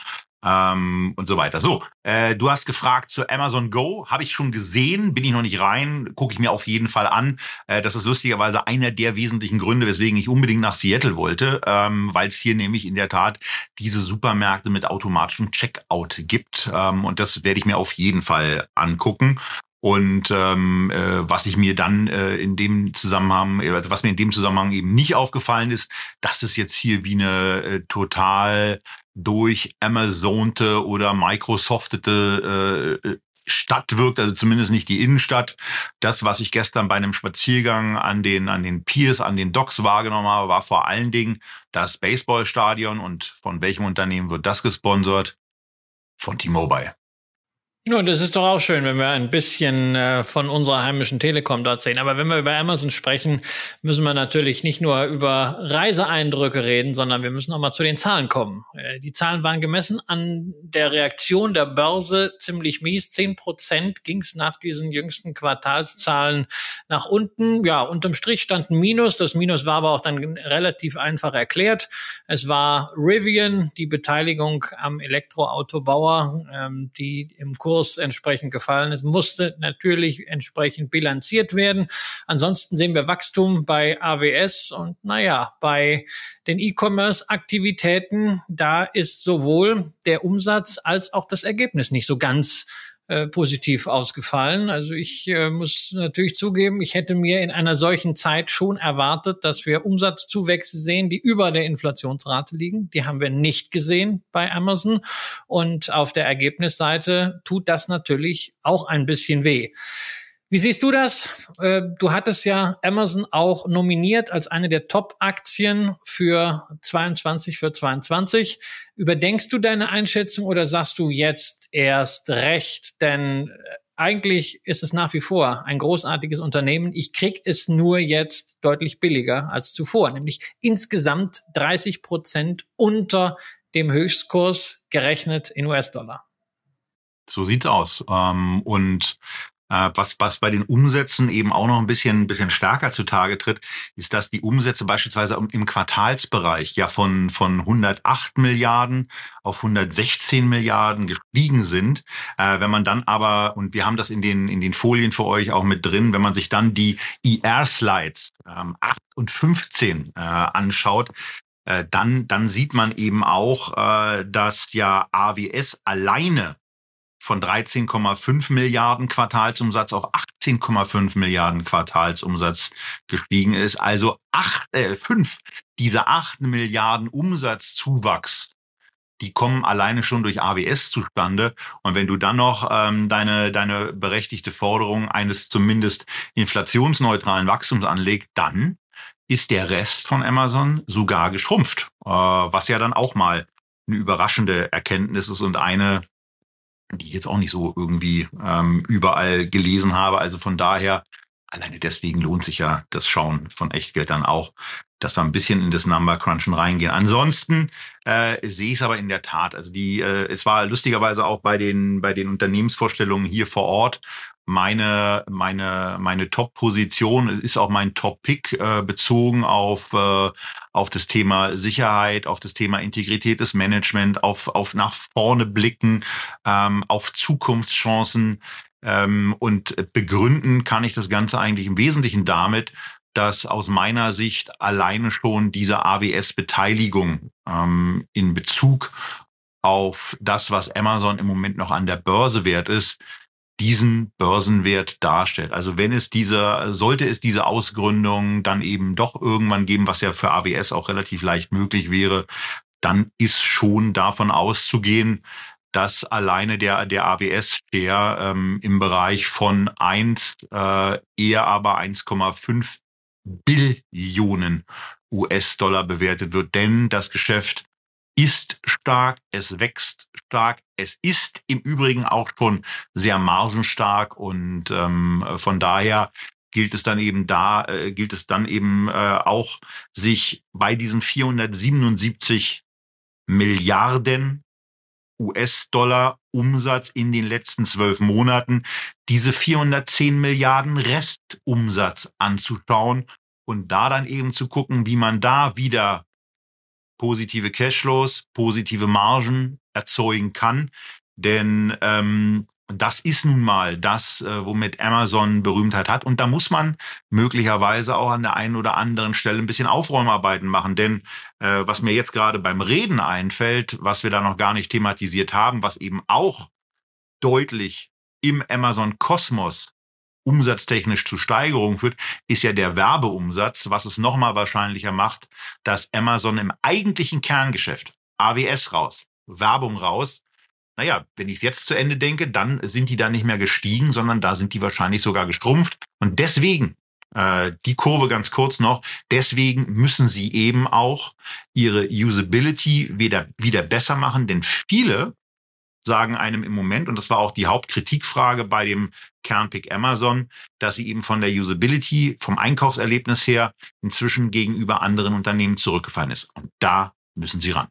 ähm, und so weiter. So, äh, du hast gefragt zu Amazon Go. Habe ich schon gesehen, bin ich noch nicht rein, gucke ich mir auf jeden Fall an. Äh, das ist lustigerweise einer der wesentlichen Gründe, weswegen ich unbedingt nach Seattle wollte, ähm, weil es hier nämlich in der Tat diese Supermärkte mit automatischem Checkout gibt. Ähm, und das werde ich mir auf jeden Fall angucken. Und ähm, äh, was ich mir dann äh, in dem Zusammenhang, also was mir in dem Zusammenhang eben nicht aufgefallen ist, dass es jetzt hier wie eine äh, total durch Amazonte oder Microsoftete äh, Stadt wirkt, also zumindest nicht die Innenstadt. Das, was ich gestern bei einem Spaziergang an den, an den Piers, an den Docks wahrgenommen habe, war vor allen Dingen das Baseballstadion. Und von welchem Unternehmen wird das gesponsert? Von T-Mobile. Ja, das ist doch auch schön, wenn wir ein bisschen äh, von unserer heimischen Telekom dort sehen. Aber wenn wir über Amazon sprechen, müssen wir natürlich nicht nur über Reiseeindrücke reden, sondern wir müssen auch mal zu den Zahlen kommen. Äh, die Zahlen waren gemessen an der Reaktion der Börse ziemlich mies. Zehn Prozent ging es nach diesen jüngsten Quartalszahlen nach unten. Ja, unterm Strich stand ein Minus. Das Minus war aber auch dann relativ einfach erklärt. Es war Rivian, die Beteiligung am Elektroautobauer, ähm, die im Kurs Kurs entsprechend gefallen ist, musste natürlich entsprechend bilanziert werden. Ansonsten sehen wir Wachstum bei AWS und naja, bei den E-Commerce-Aktivitäten, da ist sowohl der Umsatz als auch das Ergebnis nicht so ganz äh, positiv ausgefallen. Also ich äh, muss natürlich zugeben, ich hätte mir in einer solchen Zeit schon erwartet, dass wir Umsatzzuwächse sehen, die über der Inflationsrate liegen. Die haben wir nicht gesehen bei Amazon. Und auf der Ergebnisseite tut das natürlich auch ein bisschen weh. Wie siehst du das? Äh, du hattest ja Amazon auch nominiert als eine der Top-Aktien für 22 für 22. Überdenkst du deine Einschätzung oder sagst du jetzt erst recht? Denn äh, eigentlich ist es nach wie vor ein großartiges Unternehmen. Ich krieg es nur jetzt deutlich billiger als zuvor, nämlich insgesamt 30 Prozent unter dem Höchstkurs gerechnet in US-Dollar. So sieht's aus. Ähm, und was, was bei den Umsätzen eben auch noch ein bisschen, bisschen stärker zutage tritt, ist, dass die Umsätze beispielsweise im Quartalsbereich ja von, von 108 Milliarden auf 116 Milliarden gestiegen sind. Äh, wenn man dann aber, und wir haben das in den, in den Folien für euch auch mit drin, wenn man sich dann die IR-Slides ähm, 8 und 15 äh, anschaut, äh, dann, dann sieht man eben auch, äh, dass ja AWS alleine von 13,5 Milliarden Quartalsumsatz auf 18,5 Milliarden Quartalsumsatz gestiegen ist. Also acht, äh, fünf dieser acht Milliarden Umsatzzuwachs die kommen alleine schon durch AWS zustande. Und wenn du dann noch ähm, deine, deine berechtigte Forderung eines zumindest inflationsneutralen Wachstums anlegst, dann ist der Rest von Amazon sogar geschrumpft, äh, was ja dann auch mal eine überraschende Erkenntnis ist und eine, die ich jetzt auch nicht so irgendwie ähm, überall gelesen habe. Also von daher, alleine deswegen lohnt sich ja das Schauen von Echtgeld dann auch, dass wir ein bisschen in das Number Crunchen reingehen. Ansonsten äh, sehe ich es aber in der Tat. Also die, äh, es war lustigerweise auch bei den bei den Unternehmensvorstellungen hier vor Ort meine meine meine Top-Position ist auch mein Top-Pick äh, bezogen auf äh, auf das Thema Sicherheit, auf das Thema Integrität des Management, auf auf nach vorne blicken, ähm, auf Zukunftschancen ähm, und begründen kann ich das Ganze eigentlich im Wesentlichen damit, dass aus meiner Sicht alleine schon diese AWS-Beteiligung ähm, in Bezug auf das, was Amazon im Moment noch an der Börse wert ist, diesen Börsenwert darstellt. Also wenn es diese, sollte es diese Ausgründung dann eben doch irgendwann geben, was ja für AWS auch relativ leicht möglich wäre, dann ist schon davon auszugehen, dass alleine der, der AWS-Share ähm, im Bereich von eins äh, eher aber 1,5 Billionen US-Dollar bewertet wird. Denn das Geschäft ist stark, es wächst stark, es ist im Übrigen auch schon sehr margenstark und ähm, von daher gilt es dann eben da, äh, gilt es dann eben äh, auch, sich bei diesen 477 Milliarden US-Dollar Umsatz in den letzten zwölf Monaten, diese 410 Milliarden Restumsatz anzuschauen und da dann eben zu gucken, wie man da wieder positive Cashflows, positive Margen erzeugen kann. Denn ähm, das ist nun mal das, äh, womit Amazon Berühmtheit hat. Und da muss man möglicherweise auch an der einen oder anderen Stelle ein bisschen Aufräumarbeiten machen. Denn äh, was mir jetzt gerade beim Reden einfällt, was wir da noch gar nicht thematisiert haben, was eben auch deutlich im Amazon-Kosmos umsatztechnisch zu Steigerungen führt, ist ja der Werbeumsatz, was es nochmal wahrscheinlicher macht, dass Amazon im eigentlichen Kerngeschäft AWS raus, Werbung raus, naja, wenn ich es jetzt zu Ende denke, dann sind die da nicht mehr gestiegen, sondern da sind die wahrscheinlich sogar gestrumpft. Und deswegen, äh, die Kurve ganz kurz noch, deswegen müssen sie eben auch ihre Usability wieder, wieder besser machen, denn viele sagen einem im Moment, und das war auch die Hauptkritikfrage bei dem Kernpick Amazon, dass sie eben von der Usability, vom Einkaufserlebnis her inzwischen gegenüber anderen Unternehmen zurückgefallen ist. Und da müssen sie ran.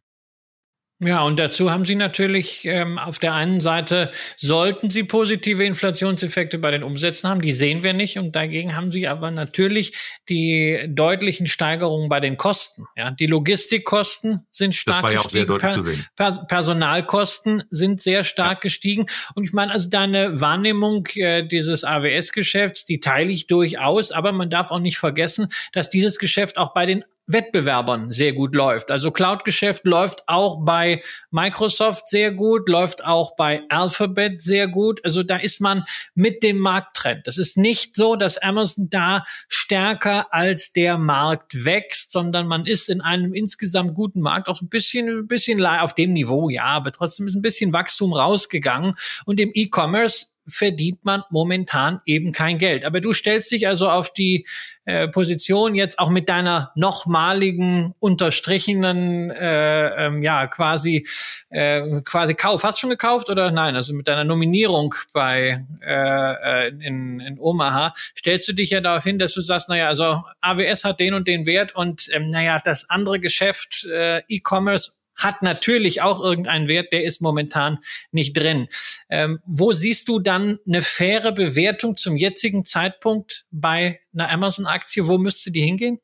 Ja, und dazu haben Sie natürlich ähm, auf der einen Seite, sollten Sie positive Inflationseffekte bei den Umsätzen haben, die sehen wir nicht. Und dagegen haben Sie aber natürlich die deutlichen Steigerungen bei den Kosten. Ja, die Logistikkosten sind stark das war ja gestiegen. Auch sehr deutlich zu sehen. Per Personalkosten sind sehr stark ja. gestiegen. Und ich meine, also deine Wahrnehmung äh, dieses AWS-Geschäfts, die teile ich durchaus. Aber man darf auch nicht vergessen, dass dieses Geschäft auch bei den Wettbewerbern sehr gut läuft. Also Cloud-Geschäft läuft auch bei Microsoft sehr gut, läuft auch bei Alphabet sehr gut. Also da ist man mit dem Markttrend. Das ist nicht so, dass Amazon da stärker als der Markt wächst, sondern man ist in einem insgesamt guten Markt auch ein bisschen, ein bisschen auf dem Niveau, ja, aber trotzdem ist ein bisschen Wachstum rausgegangen. Und im E-Commerce verdient man momentan eben kein Geld. Aber du stellst dich also auf die äh, Position jetzt auch mit deiner nochmaligen unterstrichenen, äh, ähm, ja quasi äh, quasi Kauf. Hast du schon gekauft oder nein? Also mit deiner Nominierung bei äh, äh in, in Omaha stellst du dich ja darauf hin, dass du sagst, naja, also AWS hat den und den Wert und ähm, naja, das andere Geschäft äh, E-Commerce hat natürlich auch irgendeinen Wert, der ist momentan nicht drin. Ähm, wo siehst du dann eine faire Bewertung zum jetzigen Zeitpunkt bei einer Amazon-Aktie? Wo müsste die hingehen?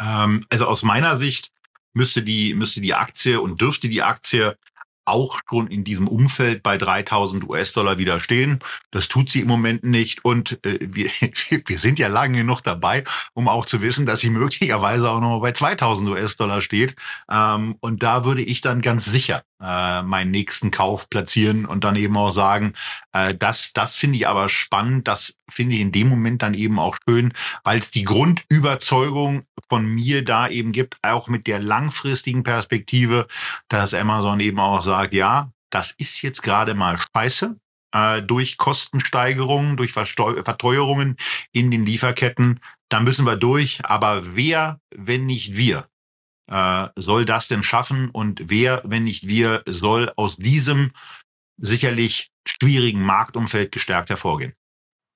Ähm, also aus meiner Sicht müsste die, müsste die Aktie und dürfte die Aktie auch schon in diesem Umfeld bei 3000 US-Dollar widerstehen. Das tut sie im Moment nicht. Und äh, wir, wir sind ja lange genug dabei, um auch zu wissen, dass sie möglicherweise auch noch bei 2000 US-Dollar steht. Ähm, und da würde ich dann ganz sicher äh, meinen nächsten Kauf platzieren und dann eben auch sagen, äh, das, das finde ich aber spannend. Das finde ich in dem Moment dann eben auch schön, weil es die Grundüberzeugung von mir da eben gibt, auch mit der langfristigen Perspektive, dass Amazon eben auch sagt, ja, das ist jetzt gerade mal scheiße äh, durch Kostensteigerungen, durch Versteu Verteuerungen in den Lieferketten. Da müssen wir durch. Aber wer, wenn nicht wir? Äh, soll das denn schaffen und wer, wenn nicht wir, soll aus diesem sicherlich schwierigen Marktumfeld gestärkt hervorgehen?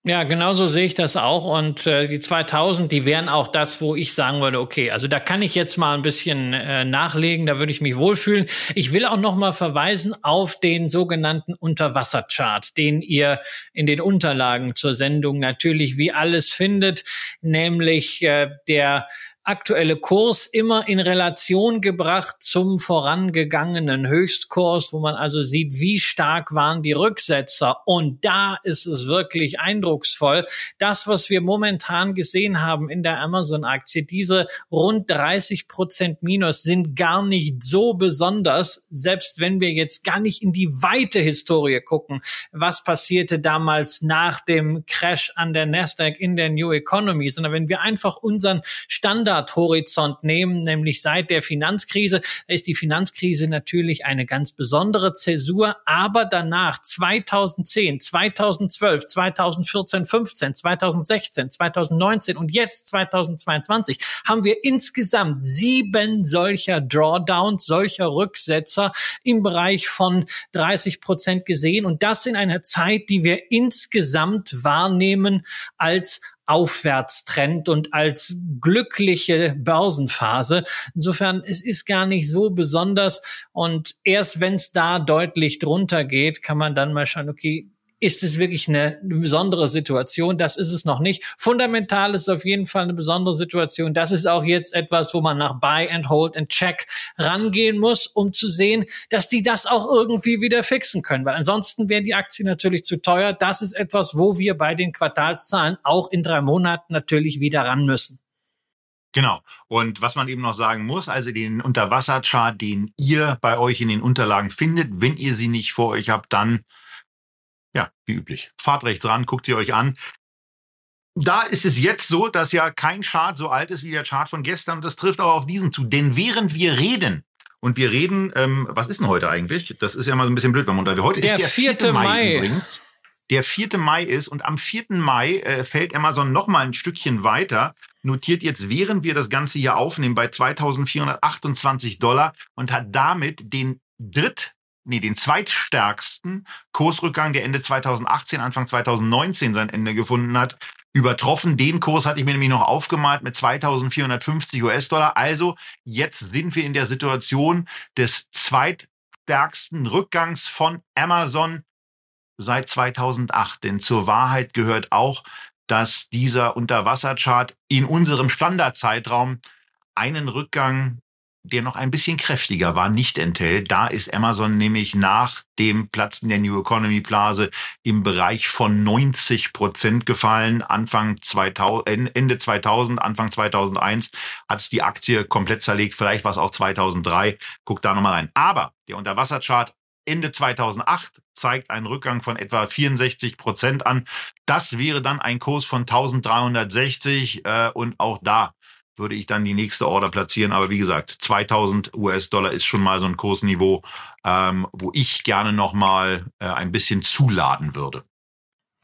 Ja, genau so sehe ich das auch. Und äh, die 2000, die wären auch das, wo ich sagen würde, okay, also da kann ich jetzt mal ein bisschen äh, nachlegen, da würde ich mich wohlfühlen. Ich will auch noch mal verweisen auf den sogenannten Unterwasserchart, den ihr in den Unterlagen zur Sendung natürlich wie alles findet, nämlich äh, der aktuelle Kurs immer in Relation gebracht zum vorangegangenen Höchstkurs, wo man also sieht, wie stark waren die Rücksetzer. Und da ist es wirklich eindrucksvoll. Das, was wir momentan gesehen haben in der Amazon-Aktie, diese rund 30 Prozent Minus sind gar nicht so besonders, selbst wenn wir jetzt gar nicht in die weite Historie gucken. Was passierte damals nach dem Crash an der Nasdaq in der New Economy, sondern wenn wir einfach unseren Standard Standardhorizont nehmen, nämlich seit der Finanzkrise, ist die Finanzkrise natürlich eine ganz besondere Zäsur, aber danach 2010, 2012, 2014, 15, 2016, 2019 und jetzt 2022 haben wir insgesamt sieben solcher Drawdowns, solcher Rücksetzer im Bereich von 30 Prozent gesehen. Und das in einer Zeit, die wir insgesamt wahrnehmen als Aufwärtstrend und als glückliche Börsenphase. Insofern, es ist gar nicht so besonders. Und erst wenn es da deutlich drunter geht, kann man dann mal schauen, okay, ist es wirklich eine, eine, besondere Situation. Das ist es noch nicht. Fundamental ist auf jeden Fall eine besondere Situation. Das ist auch jetzt etwas, wo man nach Buy and Hold and Check rangehen muss, um zu sehen, dass die das auch irgendwie wieder fixen können. Weil ansonsten wäre die Aktie natürlich zu teuer. Das ist etwas, wo wir bei den Quartalszahlen auch in drei Monaten natürlich wieder ran müssen. Genau. Und was man eben noch sagen muss, also den Unterwasserchart, den ihr bei euch in den Unterlagen findet, wenn ihr sie nicht vor euch habt, dann ja, wie üblich. Fahrt rechts ran, guckt sie euch an. Da ist es jetzt so, dass ja kein Chart so alt ist wie der Chart von gestern. Und das trifft auch auf diesen zu. Denn während wir reden, und wir reden, ähm, was ist denn heute eigentlich? Das ist ja mal so ein bisschen blöd, wenn man da. Heute der ist der 4. 4. Mai, Mai übrigens. Der 4. Mai ist und am 4. Mai äh, fällt Amazon noch mal ein Stückchen weiter, notiert jetzt, während wir das Ganze hier aufnehmen, bei 2.428 Dollar und hat damit den dritt nee, den zweitstärksten Kursrückgang, der Ende 2018, Anfang 2019 sein Ende gefunden hat, übertroffen. Den Kurs hatte ich mir nämlich noch aufgemalt mit 2450 US-Dollar. Also jetzt sind wir in der Situation des zweitstärksten Rückgangs von Amazon seit 2008. Denn zur Wahrheit gehört auch, dass dieser Unterwasserchart in unserem Standardzeitraum einen Rückgang der noch ein bisschen kräftiger war, nicht enthält. Da ist Amazon nämlich nach dem Platzen der New Economy Blase im Bereich von 90 Prozent gefallen. Anfang 2000, Ende 2000, Anfang 2001 hat es die Aktie komplett zerlegt. Vielleicht war es auch 2003. Guckt da nochmal rein. Aber der Unterwasserchart Ende 2008 zeigt einen Rückgang von etwa 64 Prozent an. Das wäre dann ein Kurs von 1360 äh, und auch da würde ich dann die nächste Order platzieren. Aber wie gesagt, 2000 US-Dollar ist schon mal so ein Kursniveau, ähm, wo ich gerne noch mal äh, ein bisschen zuladen würde.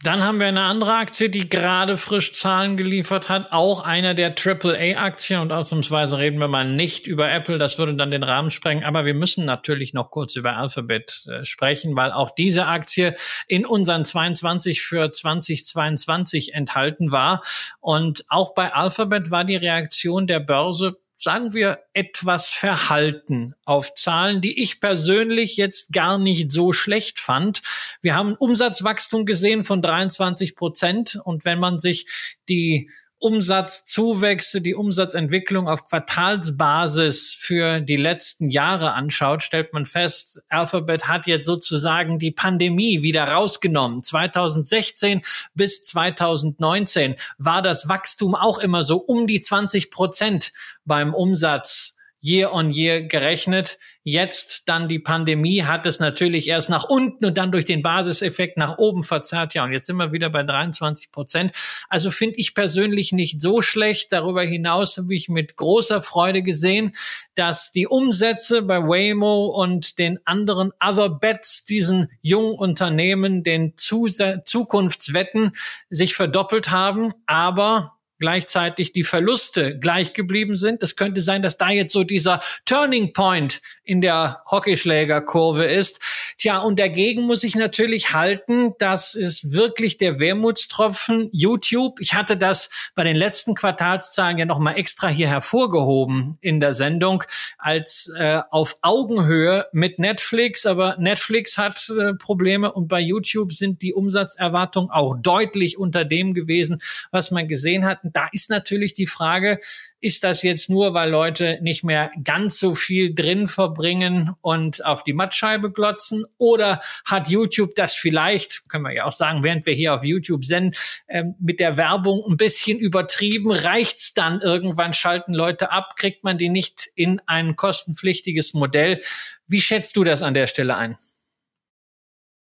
Dann haben wir eine andere Aktie, die gerade frisch Zahlen geliefert hat. Auch einer der AAA-Aktien. Und ausnahmsweise reden wir mal nicht über Apple. Das würde dann den Rahmen sprengen. Aber wir müssen natürlich noch kurz über Alphabet äh, sprechen, weil auch diese Aktie in unseren 22 für 2022 enthalten war. Und auch bei Alphabet war die Reaktion der Börse sagen wir, etwas verhalten auf Zahlen, die ich persönlich jetzt gar nicht so schlecht fand. Wir haben Umsatzwachstum gesehen von 23 Prozent und wenn man sich die Umsatzzuwächse, die Umsatzentwicklung auf Quartalsbasis für die letzten Jahre anschaut, stellt man fest, Alphabet hat jetzt sozusagen die Pandemie wieder rausgenommen. 2016 bis 2019 war das Wachstum auch immer so um die 20 Prozent beim Umsatz year on year gerechnet. Jetzt dann die Pandemie hat es natürlich erst nach unten und dann durch den Basiseffekt nach oben verzerrt. Ja, und jetzt sind wir wieder bei 23 Prozent. Also finde ich persönlich nicht so schlecht. Darüber hinaus habe ich mit großer Freude gesehen, dass die Umsätze bei Waymo und den anderen Other Bets, diesen jungen Unternehmen, den Zus Zukunftswetten, sich verdoppelt haben. Aber gleichzeitig die Verluste gleich geblieben sind. Es könnte sein, dass da jetzt so dieser Turning Point in der Hockeyschlägerkurve ist. Tja, und dagegen muss ich natürlich halten, das ist wirklich der Wermutstropfen YouTube. Ich hatte das bei den letzten Quartalszahlen ja nochmal extra hier hervorgehoben in der Sendung als äh, auf Augenhöhe mit Netflix. Aber Netflix hat äh, Probleme und bei YouTube sind die Umsatzerwartungen auch deutlich unter dem gewesen, was man gesehen hat. Und da ist natürlich die Frage, ist das jetzt nur, weil Leute nicht mehr ganz so viel drin verbringen und auf die Mattscheibe glotzen? Oder hat YouTube das vielleicht, können wir ja auch sagen, während wir hier auf YouTube senden, äh, mit der Werbung ein bisschen übertrieben? Reicht's dann irgendwann? Schalten Leute ab? Kriegt man die nicht in ein kostenpflichtiges Modell? Wie schätzt du das an der Stelle ein?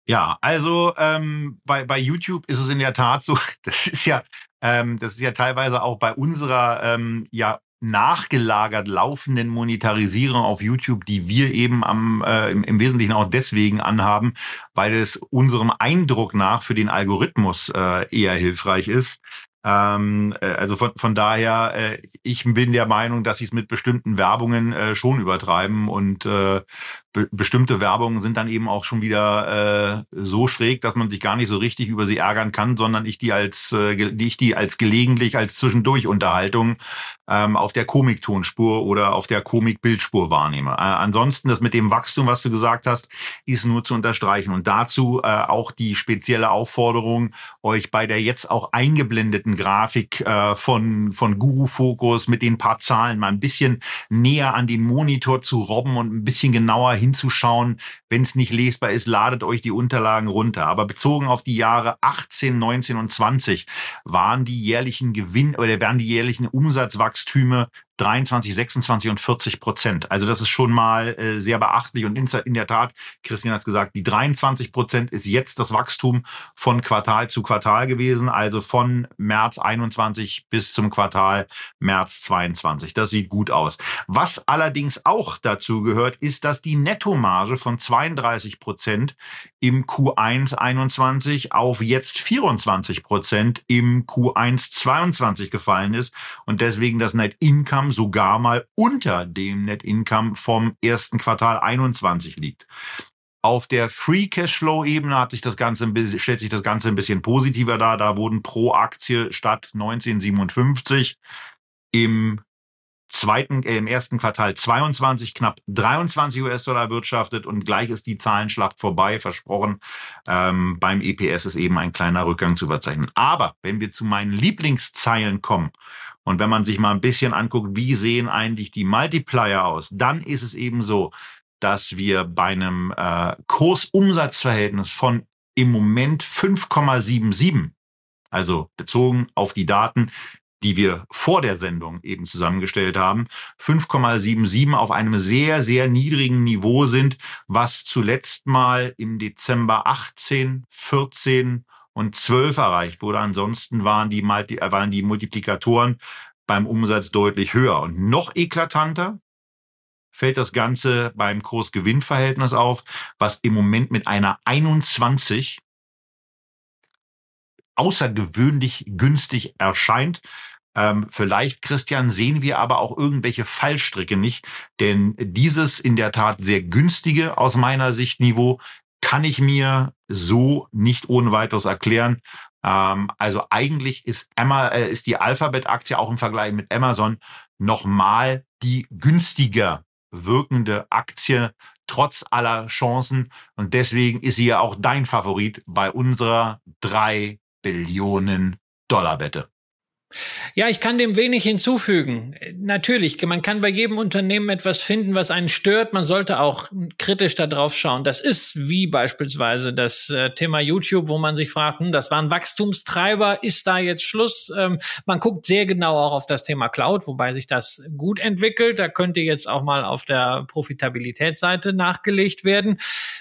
Ja, also ähm, bei, bei YouTube ist es in der Tat so, das ist ja ähm, das ist ja teilweise auch bei unserer ähm, ja nachgelagert laufenden Monetarisierung auf YouTube, die wir eben am, äh, im, im Wesentlichen auch deswegen anhaben, weil es unserem Eindruck nach für den Algorithmus äh, eher hilfreich ist. Ähm, äh, also von, von daher, äh, ich bin der Meinung, dass sie es mit bestimmten Werbungen äh, schon übertreiben und äh, be bestimmte Werbungen sind dann eben auch schon wieder äh, so schräg, dass man sich gar nicht so richtig über sie ärgern kann, sondern ich die als äh, ich die als gelegentlich als zwischendurch Unterhaltung ähm, auf der Komiktonspur oder auf der Komikbildspur wahrnehme. Äh, ansonsten das mit dem Wachstum, was du gesagt hast, ist nur zu unterstreichen und dazu äh, auch die spezielle Aufforderung, euch bei der jetzt auch eingeblendeten Grafik äh, von von Guru Focus mit den paar Zahlen mal ein bisschen näher an den Monitor zu robben und ein bisschen genauer hinzuschauen. Wenn es nicht lesbar ist, ladet euch die Unterlagen runter. Aber bezogen auf die Jahre 18, 19 und 20 waren die jährlichen Gewinn oder werden die jährlichen Umsatzwachstüme 23, 26 und 40 Prozent. Also das ist schon mal äh, sehr beachtlich und in, der Tat, Christian hat es gesagt, die 23 Prozent ist jetzt das Wachstum von Quartal zu Quartal gewesen, also von März 21 bis zum Quartal März 22. Das sieht gut aus. Was allerdings auch dazu gehört, ist, dass die Nettomarge von 32 Prozent im Q1 21 auf jetzt 24 Prozent im Q1 22 gefallen ist und deswegen das Net Income sogar mal unter dem Net Income vom ersten Quartal 21 liegt. Auf der Free Cashflow Ebene hat sich das Ganze ein bisschen, stellt sich das Ganze ein bisschen positiver dar. Da wurden pro Aktie statt 1957 im zweiten, äh, im ersten Quartal 22 knapp 23 US-Dollar erwirtschaftet und gleich ist die Zahlenschlacht vorbei, versprochen. Ähm, beim EPS ist eben ein kleiner Rückgang zu verzeichnen. Aber wenn wir zu meinen Lieblingszeilen kommen und wenn man sich mal ein bisschen anguckt, wie sehen eigentlich die Multiplier aus, dann ist es eben so, dass wir bei einem äh, Kursumsatzverhältnis von im Moment 5,77 also bezogen auf die Daten, die wir vor der Sendung eben zusammengestellt haben, 5,77 auf einem sehr, sehr niedrigen Niveau sind, was zuletzt mal im Dezember 18, 14 und 12 erreicht wurde. Ansonsten waren die, äh, waren die Multiplikatoren beim Umsatz deutlich höher. Und noch eklatanter fällt das Ganze beim Kurs-Gewinn-Verhältnis auf, was im Moment mit einer 21 außergewöhnlich günstig erscheint. Ähm, vielleicht, Christian, sehen wir aber auch irgendwelche Fallstricke nicht, denn dieses in der Tat sehr günstige aus meiner Sicht Niveau kann ich mir so nicht ohne weiteres erklären. Ähm, also eigentlich ist, Emma, äh, ist die Alphabet-Aktie auch im Vergleich mit Amazon nochmal die günstiger wirkende Aktie trotz aller Chancen. Und deswegen ist sie ja auch dein Favorit bei unserer drei Billionen Dollar Wette. Ja, ich kann dem wenig hinzufügen. Natürlich, man kann bei jedem Unternehmen etwas finden, was einen stört. Man sollte auch kritisch da drauf schauen. Das ist wie beispielsweise das äh, Thema YouTube, wo man sich fragt, hm, das war ein Wachstumstreiber, ist da jetzt Schluss? Ähm, man guckt sehr genau auch auf das Thema Cloud, wobei sich das gut entwickelt. Da könnte jetzt auch mal auf der Profitabilitätsseite nachgelegt werden.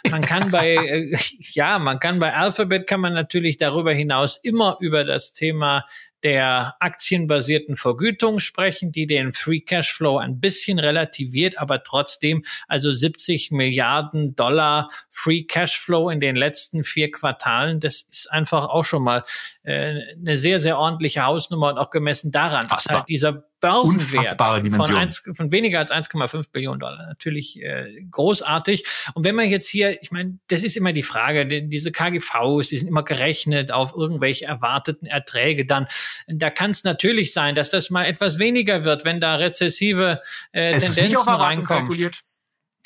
Man kann bei, äh, ja, man kann bei Alphabet kann man natürlich darüber hinaus immer über das Thema der aktienbasierten Vergütung sprechen, die den Free Cashflow ein bisschen relativiert, aber trotzdem also 70 Milliarden Dollar Free Cashflow in den letzten vier Quartalen. Das ist einfach auch schon mal äh, eine sehr, sehr ordentliche Hausnummer und auch gemessen daran Fassbar. ist halt dieser Börsenwert von, 1, von weniger als 1,5 Billionen Dollar. Natürlich äh, großartig. Und wenn man jetzt hier, ich meine, das ist immer die Frage, die, diese KGVs, die sind immer gerechnet auf irgendwelche erwarteten Erträge. Dann, da kann es natürlich sein, dass das mal etwas weniger wird, wenn da rezessive äh, Tendenzen reinkommen.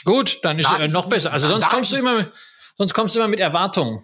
Gut, dann ist da äh, noch besser. Also sonst kommst du immer, sonst kommst du immer mit Erwartungen.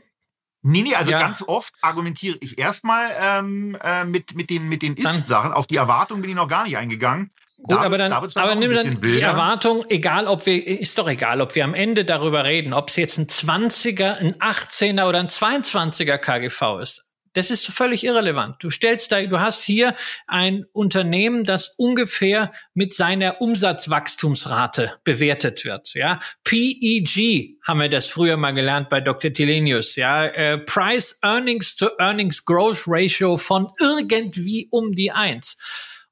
Nee, nee, also ja. ganz oft argumentiere ich erstmal ähm, äh, mit, mit den, mit den Ist-Sachen. Auf die Erwartung bin ich noch gar nicht eingegangen. Gut, da aber dann, dann aber nimm dann Bilder. die Erwartung, egal ob wir, ist doch egal, ob wir am Ende darüber reden, ob es jetzt ein 20er, ein 18er oder ein 22er KGV ist. Das ist völlig irrelevant. Du stellst da, du hast hier ein Unternehmen, das ungefähr mit seiner Umsatzwachstumsrate bewertet wird. Ja, PEG haben wir das früher mal gelernt bei Dr. Tilenius. Ja, äh, Price Earnings to Earnings Growth Ratio von irgendwie um die eins.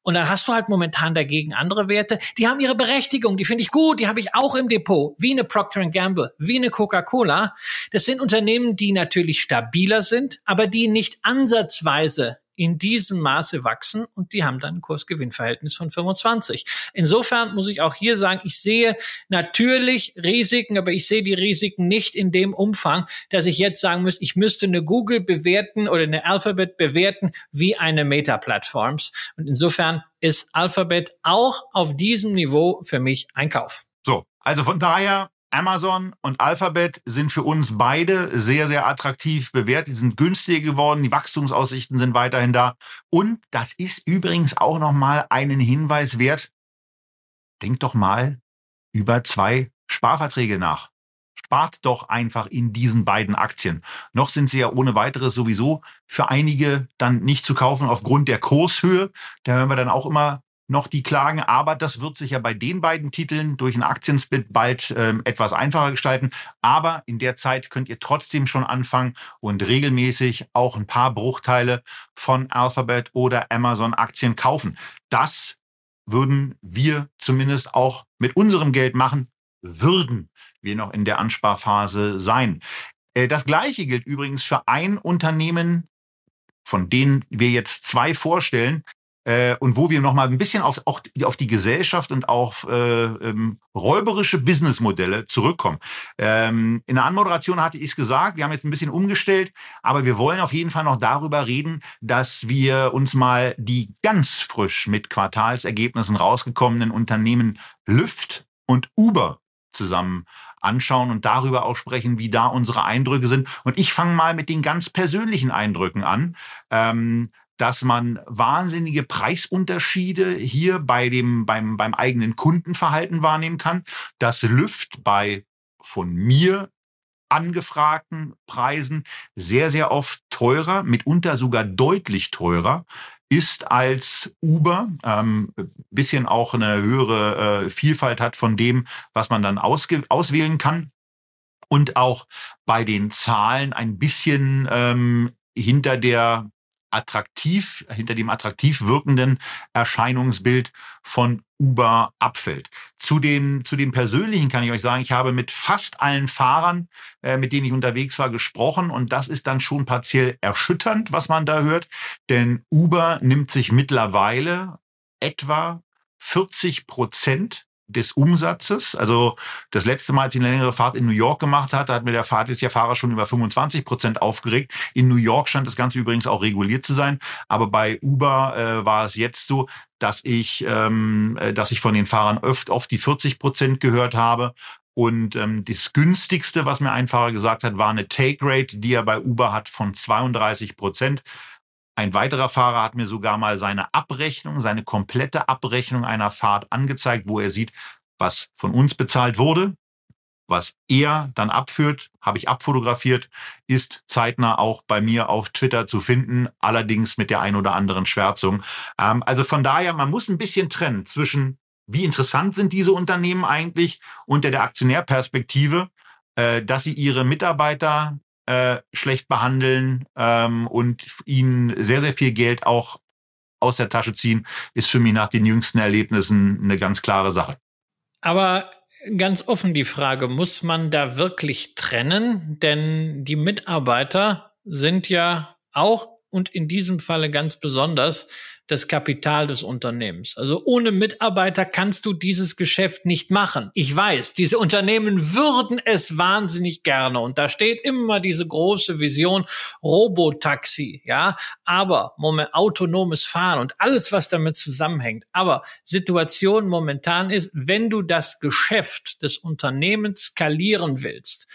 Und dann hast du halt momentan dagegen andere Werte, die haben ihre Berechtigung, die finde ich gut, die habe ich auch im Depot, wie eine Procter Gamble, wie eine Coca-Cola. Das sind Unternehmen, die natürlich stabiler sind, aber die nicht ansatzweise in diesem Maße wachsen und die haben dann ein Kursgewinnverhältnis von 25. Insofern muss ich auch hier sagen, ich sehe natürlich Risiken, aber ich sehe die Risiken nicht in dem Umfang, dass ich jetzt sagen muss, ich müsste eine Google bewerten oder eine Alphabet bewerten wie eine Meta-Plattforms. Und insofern ist Alphabet auch auf diesem Niveau für mich ein Kauf. So, also von daher Amazon und Alphabet sind für uns beide sehr, sehr attraktiv bewertet. Die sind günstiger geworden, die Wachstumsaussichten sind weiterhin da. Und das ist übrigens auch nochmal einen Hinweis wert. Denkt doch mal über zwei Sparverträge nach. Spart doch einfach in diesen beiden Aktien. Noch sind sie ja ohne weiteres sowieso für einige dann nicht zu kaufen aufgrund der Kurshöhe. Da hören wir dann auch immer noch die Klagen, aber das wird sich ja bei den beiden Titeln durch einen Aktiensplit bald ähm, etwas einfacher gestalten. Aber in der Zeit könnt ihr trotzdem schon anfangen und regelmäßig auch ein paar Bruchteile von Alphabet oder Amazon Aktien kaufen. Das würden wir zumindest auch mit unserem Geld machen, würden wir noch in der Ansparphase sein. Äh, das gleiche gilt übrigens für ein Unternehmen, von denen wir jetzt zwei vorstellen, äh, und wo wir nochmal ein bisschen auf, auch auf die Gesellschaft und auf äh, ähm, räuberische Businessmodelle zurückkommen. Ähm, in der Anmoderation hatte ich es gesagt, wir haben jetzt ein bisschen umgestellt, aber wir wollen auf jeden Fall noch darüber reden, dass wir uns mal die ganz frisch mit Quartalsergebnissen rausgekommenen Unternehmen Lyft und Uber zusammen anschauen und darüber auch sprechen, wie da unsere Eindrücke sind. Und ich fange mal mit den ganz persönlichen Eindrücken an. Ähm, dass man wahnsinnige Preisunterschiede hier bei dem, beim, beim eigenen Kundenverhalten wahrnehmen kann. Das Lüft bei von mir angefragten Preisen sehr, sehr oft teurer, mitunter sogar deutlich teurer ist als Uber, ähm, bisschen auch eine höhere äh, Vielfalt hat von dem, was man dann auswählen kann und auch bei den Zahlen ein bisschen ähm, hinter der attraktiv, hinter dem attraktiv wirkenden Erscheinungsbild von Uber abfällt. Zu den, zu den persönlichen kann ich euch sagen, ich habe mit fast allen Fahrern, äh, mit denen ich unterwegs war, gesprochen und das ist dann schon partiell erschütternd, was man da hört, denn Uber nimmt sich mittlerweile etwa 40 Prozent des Umsatzes. Also das letzte Mal, als ich eine längere Fahrt in New York gemacht hatte, hat mir der Fahrt ist ja Fahrer schon über 25 Prozent aufgeregt. In New York scheint das Ganze übrigens auch reguliert zu sein. Aber bei Uber äh, war es jetzt so, dass ich, ähm, äh, dass ich von den Fahrern oft auf die 40 Prozent gehört habe. Und ähm, das günstigste, was mir ein Fahrer gesagt hat, war eine Take Rate, die er bei Uber hat von 32 Prozent. Ein weiterer Fahrer hat mir sogar mal seine Abrechnung, seine komplette Abrechnung einer Fahrt angezeigt, wo er sieht, was von uns bezahlt wurde, was er dann abführt, habe ich abfotografiert, ist zeitnah auch bei mir auf Twitter zu finden, allerdings mit der ein oder anderen Schwärzung. Ähm, also von daher, man muss ein bisschen trennen zwischen, wie interessant sind diese Unternehmen eigentlich unter der Aktionärperspektive, äh, dass sie ihre Mitarbeiter äh, schlecht behandeln ähm, und ihnen sehr, sehr viel Geld auch aus der Tasche ziehen, ist für mich nach den jüngsten Erlebnissen eine ganz klare Sache. Aber ganz offen die Frage, muss man da wirklich trennen? Denn die Mitarbeiter sind ja auch und in diesem Falle ganz besonders das Kapital des Unternehmens. Also ohne Mitarbeiter kannst du dieses Geschäft nicht machen. Ich weiß, diese Unternehmen würden es wahnsinnig gerne und da steht immer diese große Vision Robotaxi, ja, aber Moment, autonomes Fahren und alles, was damit zusammenhängt. Aber Situation momentan ist, wenn du das Geschäft des Unternehmens skalieren willst,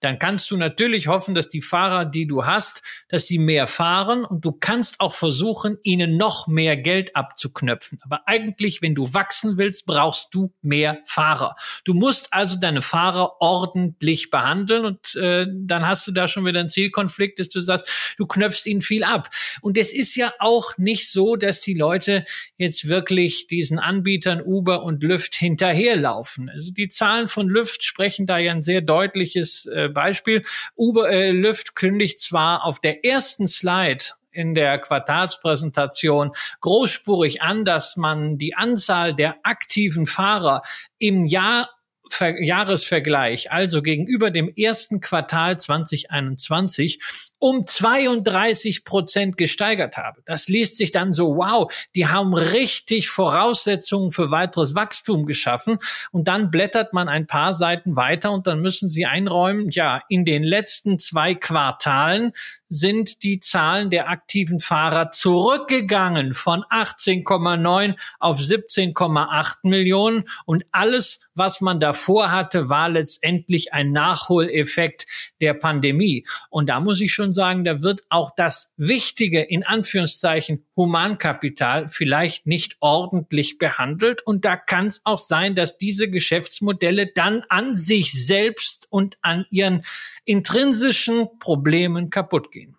dann kannst du natürlich hoffen, dass die Fahrer, die du hast, dass sie mehr fahren und du kannst auch versuchen, ihnen noch mehr Geld abzuknöpfen. Aber eigentlich, wenn du wachsen willst, brauchst du mehr Fahrer. Du musst also deine Fahrer ordentlich behandeln und äh, dann hast du da schon wieder einen Zielkonflikt, dass du sagst, du knöpfst ihnen viel ab. Und es ist ja auch nicht so, dass die Leute jetzt wirklich diesen Anbietern Uber und Lyft hinterherlaufen. Also die Zahlen von Lyft sprechen da ja ein sehr deutliches äh, Beispiel. Uber äh, Lyft kündigt zwar auf der ersten Slide in der Quartalspräsentation großspurig an, dass man die Anzahl der aktiven Fahrer im Jahr Ver Jahresvergleich, also gegenüber dem ersten Quartal 2021, um 32 Prozent gesteigert habe. Das liest sich dann so, wow, die haben richtig Voraussetzungen für weiteres Wachstum geschaffen. Und dann blättert man ein paar Seiten weiter und dann müssen sie einräumen, ja, in den letzten zwei Quartalen sind die Zahlen der aktiven Fahrer zurückgegangen von 18,9 auf 17,8 Millionen und alles, was man davor hatte, war letztendlich ein Nachholeffekt der Pandemie. Und da muss ich schon sagen, da wird auch das wichtige, in Anführungszeichen, Humankapital vielleicht nicht ordentlich behandelt. Und da kann es auch sein, dass diese Geschäftsmodelle dann an sich selbst und an ihren intrinsischen Problemen kaputt gehen.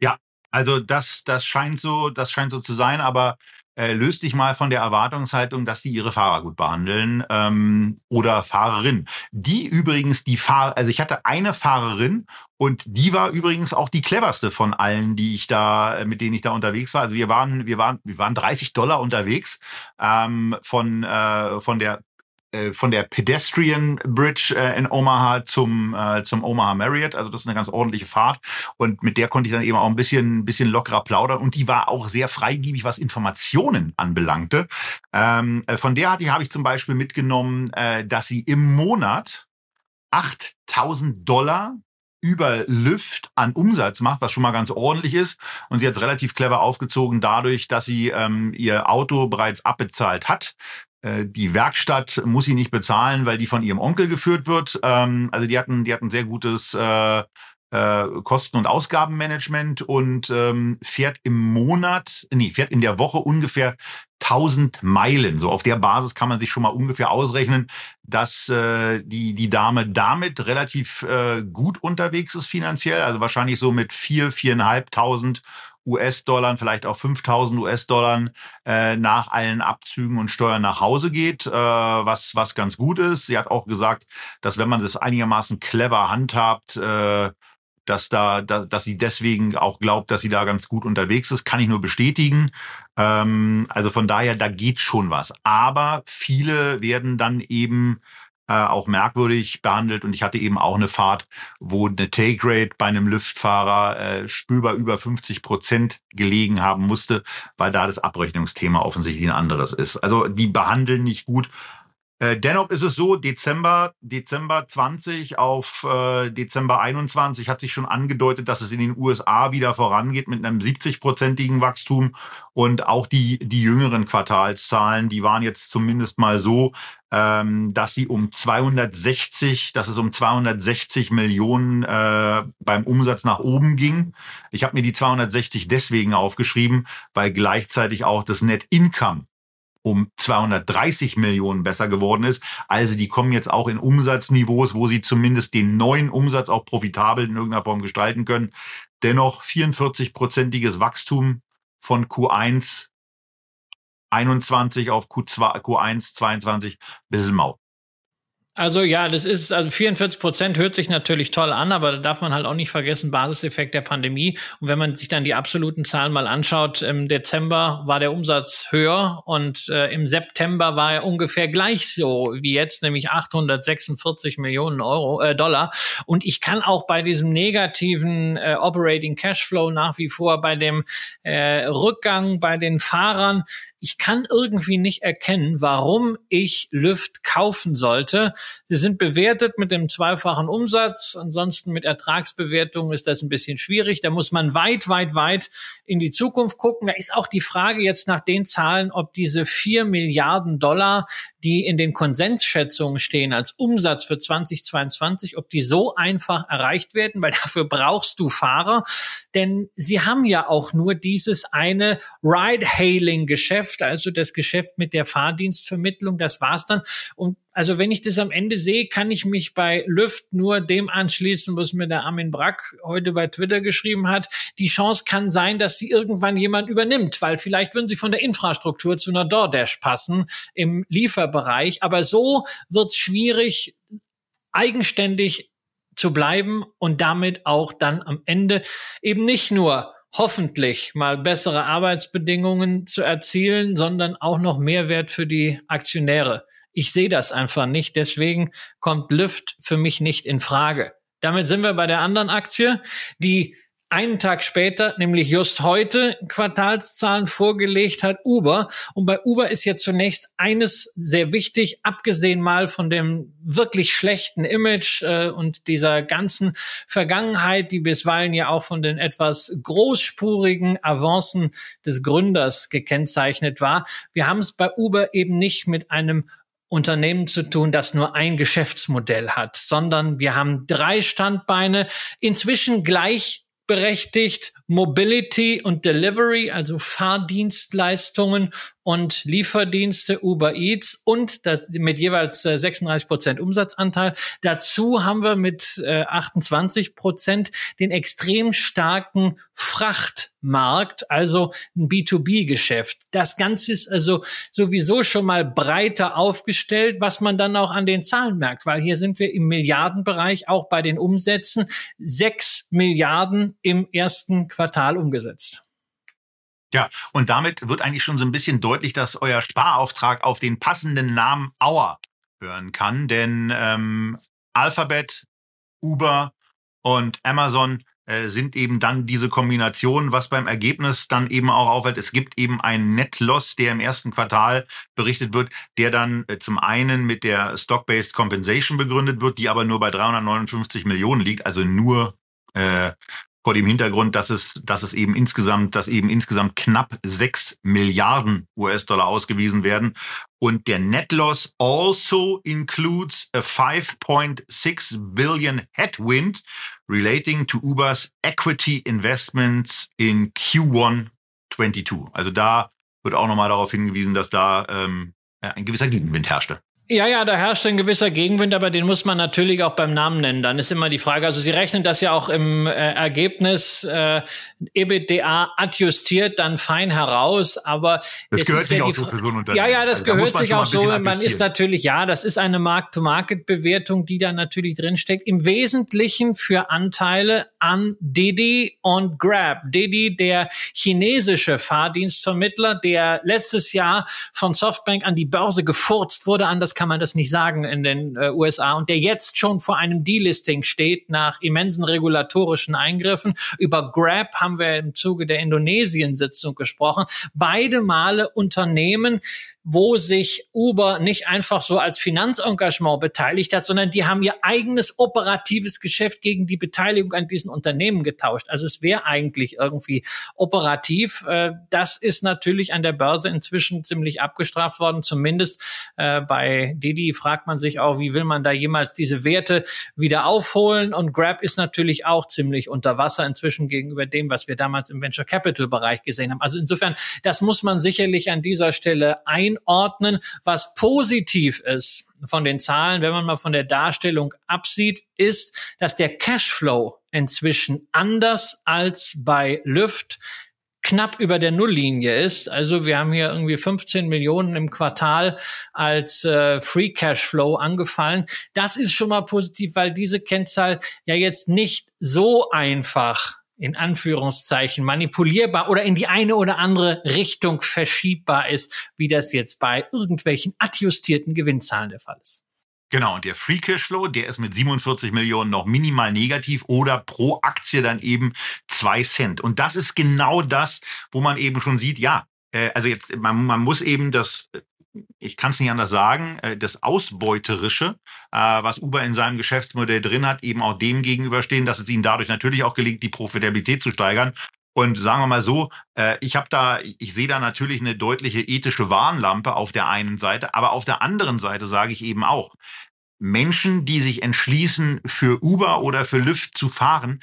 Ja, also das, das scheint so, das scheint so zu sein, aber äh, löst dich mal von der Erwartungshaltung, dass sie ihre Fahrer gut behandeln ähm, oder Fahrerin. Die übrigens die Fahrer, also ich hatte eine Fahrerin und die war übrigens auch die cleverste von allen, die ich da, mit denen ich da unterwegs war. Also wir waren, wir waren, wir waren 30 Dollar unterwegs ähm, von äh, von der äh, von der Pedestrian Bridge äh, in Omaha zum, äh, zum Omaha Marriott. Also das ist eine ganz ordentliche Fahrt. Und mit der konnte ich dann eben auch ein bisschen, bisschen lockerer plaudern. Und die war auch sehr freigiebig, was Informationen anbelangte. Ähm, äh, von der hatte, habe ich zum Beispiel mitgenommen, äh, dass sie im Monat 8000 Dollar über Lyft an Umsatz macht, was schon mal ganz ordentlich ist. Und sie hat es relativ clever aufgezogen dadurch, dass sie ähm, ihr Auto bereits abbezahlt hat. Äh, die Werkstatt muss sie nicht bezahlen, weil die von ihrem Onkel geführt wird. Ähm, also die hatten, die hatten sehr gutes äh, äh, Kosten- und Ausgabenmanagement und ähm, fährt im Monat, nee, fährt in der Woche ungefähr 1000 Meilen. So auf der Basis kann man sich schon mal ungefähr ausrechnen, dass äh, die die Dame damit relativ äh, gut unterwegs ist finanziell. Also wahrscheinlich so mit vier viereinhalbtausend US-Dollar, vielleicht auch 5000 US-Dollar äh, nach allen Abzügen und Steuern nach Hause geht, äh, was, was ganz gut ist. Sie hat auch gesagt, dass wenn man das einigermaßen clever handhabt, äh, dass da, da, dass sie deswegen auch glaubt, dass sie da ganz gut unterwegs ist, kann ich nur bestätigen. Ähm, also von daher, da geht schon was. Aber viele werden dann eben äh, auch merkwürdig behandelt. Und ich hatte eben auch eine Fahrt, wo eine Take Rate bei einem Lüftfahrer äh, spürbar über 50 Prozent gelegen haben musste, weil da das Abrechnungsthema offensichtlich ein anderes ist. Also die behandeln nicht gut. Äh, dennoch ist es so, Dezember, Dezember 20 auf äh, Dezember 21 hat sich schon angedeutet, dass es in den USA wieder vorangeht mit einem 70-prozentigen Wachstum. Und auch die, die jüngeren Quartalszahlen, die waren jetzt zumindest mal so, ähm, dass sie um 260, dass es um 260 Millionen äh, beim Umsatz nach oben ging. Ich habe mir die 260 deswegen aufgeschrieben, weil gleichzeitig auch das Net Income um 230 Millionen besser geworden ist. Also die kommen jetzt auch in Umsatzniveaus, wo sie zumindest den neuen Umsatz auch profitabel in irgendeiner Form gestalten können. Dennoch 44-prozentiges Wachstum von Q1 21 auf Q2, Q1 22, bisschen mau. Also ja, das ist, also 44 Prozent hört sich natürlich toll an, aber da darf man halt auch nicht vergessen, Basiseffekt der Pandemie. Und wenn man sich dann die absoluten Zahlen mal anschaut, im Dezember war der Umsatz höher und äh, im September war er ungefähr gleich so wie jetzt, nämlich 846 Millionen Euro, äh, Dollar. Und ich kann auch bei diesem negativen äh, Operating Cashflow nach wie vor bei dem äh, Rückgang bei den Fahrern ich kann irgendwie nicht erkennen, warum ich Lüft kaufen sollte. Sie sind bewertet mit dem zweifachen Umsatz. Ansonsten mit Ertragsbewertung ist das ein bisschen schwierig. Da muss man weit, weit, weit in die Zukunft gucken. Da ist auch die Frage jetzt nach den Zahlen, ob diese vier Milliarden Dollar, die in den Konsensschätzungen stehen als Umsatz für 2022, ob die so einfach erreicht werden, weil dafür brauchst du Fahrer. Denn sie haben ja auch nur dieses eine Ride-Hailing-Geschäft Geschäft, also das Geschäft mit der Fahrdienstvermittlung, das war's dann. Und also wenn ich das am Ende sehe, kann ich mich bei Lüft nur dem anschließen, was mir der Armin Brack heute bei Twitter geschrieben hat. Die Chance kann sein, dass sie irgendwann jemand übernimmt, weil vielleicht würden sie von der Infrastruktur zu einer DoorDash passen im Lieferbereich. Aber so wird's schwierig, eigenständig zu bleiben und damit auch dann am Ende eben nicht nur hoffentlich mal bessere Arbeitsbedingungen zu erzielen, sondern auch noch Mehrwert für die Aktionäre. Ich sehe das einfach nicht. Deswegen kommt Lyft für mich nicht in Frage. Damit sind wir bei der anderen Aktie, die einen Tag später, nämlich just heute, Quartalszahlen vorgelegt hat Uber. Und bei Uber ist jetzt zunächst eines sehr wichtig, abgesehen mal von dem wirklich schlechten Image äh, und dieser ganzen Vergangenheit, die bisweilen ja auch von den etwas großspurigen Avancen des Gründers gekennzeichnet war. Wir haben es bei Uber eben nicht mit einem Unternehmen zu tun, das nur ein Geschäftsmodell hat, sondern wir haben drei Standbeine, inzwischen gleich berechtigt Mobility und Delivery, also Fahrdienstleistungen und Lieferdienste Uber Eats und mit jeweils 36 äh, Prozent Umsatzanteil. Dazu haben wir mit 28 äh, Prozent den extrem starken Frachtmarkt, also ein B2B-Geschäft. Das Ganze ist also sowieso schon mal breiter aufgestellt, was man dann auch an den Zahlen merkt, weil hier sind wir im Milliardenbereich, auch bei den Umsätzen. Sechs Milliarden im ersten Quartal umgesetzt. Ja, und damit wird eigentlich schon so ein bisschen deutlich, dass euer Sparauftrag auf den passenden Namen Auer hören kann, denn ähm, Alphabet, Uber und Amazon äh, sind eben dann diese Kombinationen, was beim Ergebnis dann eben auch auffällt. Es gibt eben einen Net Loss, der im ersten Quartal berichtet wird, der dann äh, zum einen mit der Stock-Based Compensation begründet wird, die aber nur bei 359 Millionen liegt, also nur äh, vor dem Hintergrund, dass es, dass es eben insgesamt, dass eben insgesamt knapp sechs Milliarden US-Dollar ausgewiesen werden. Und der Net Loss also includes a 5.6 billion headwind relating to Ubers equity investments in Q1 22. Also da wird auch nochmal darauf hingewiesen, dass da ähm, ein gewisser Gegenwind herrschte. Ja, ja, da herrscht ein gewisser Gegenwind, aber den muss man natürlich auch beim Namen nennen. Dann ist immer die Frage, also Sie rechnen das ja auch im äh, Ergebnis äh, EBITDA adjustiert dann fein heraus, aber das gehört sich ja auch so für so ein Unternehmen. Ja, ja, das also, gehört da sich auch so. Man ist natürlich, ja, das ist eine Markt-to-Market-Bewertung, die da natürlich drinsteckt. Im Wesentlichen für Anteile an Didi und Grab. Didi, der chinesische Fahrdienstvermittler, der letztes Jahr von Softbank an die Börse gefurzt wurde, an das kann man das nicht sagen in den äh, USA und der jetzt schon vor einem Delisting steht nach immensen regulatorischen Eingriffen. Über Grab haben wir im Zuge der Indonesien-Sitzung gesprochen. Beide Male Unternehmen, wo sich Uber nicht einfach so als Finanzengagement beteiligt hat, sondern die haben ihr eigenes operatives Geschäft gegen die Beteiligung an diesen Unternehmen getauscht. Also es wäre eigentlich irgendwie operativ. Äh, das ist natürlich an der Börse inzwischen ziemlich abgestraft worden, zumindest äh, bei Didi fragt man sich auch, wie will man da jemals diese Werte wieder aufholen? Und Grab ist natürlich auch ziemlich unter Wasser inzwischen gegenüber dem, was wir damals im Venture Capital Bereich gesehen haben. Also insofern, das muss man sicherlich an dieser Stelle ein einordnen. Was positiv ist von den Zahlen, wenn man mal von der Darstellung absieht, ist, dass der Cashflow inzwischen anders als bei Lyft knapp über der Nulllinie ist. Also wir haben hier irgendwie 15 Millionen im Quartal als äh, Free Cashflow angefallen. Das ist schon mal positiv, weil diese Kennzahl ja jetzt nicht so einfach in Anführungszeichen manipulierbar oder in die eine oder andere Richtung verschiebbar ist, wie das jetzt bei irgendwelchen adjustierten Gewinnzahlen der Fall ist. Genau, und der Free Cashflow, der ist mit 47 Millionen noch minimal negativ oder pro Aktie dann eben zwei Cent. Und das ist genau das, wo man eben schon sieht, ja, äh, also jetzt, man, man muss eben das ich kann es nicht anders sagen, äh, das Ausbeuterische, äh, was Uber in seinem Geschäftsmodell drin hat, eben auch dem gegenüberstehen, dass es ihnen dadurch natürlich auch gelingt, die Profitabilität zu steigern. Und sagen wir mal so, äh, ich habe da, ich sehe da natürlich eine deutliche ethische Warnlampe auf der einen Seite, aber auf der anderen Seite sage ich eben auch, Menschen, die sich entschließen, für Uber oder für Lyft zu fahren,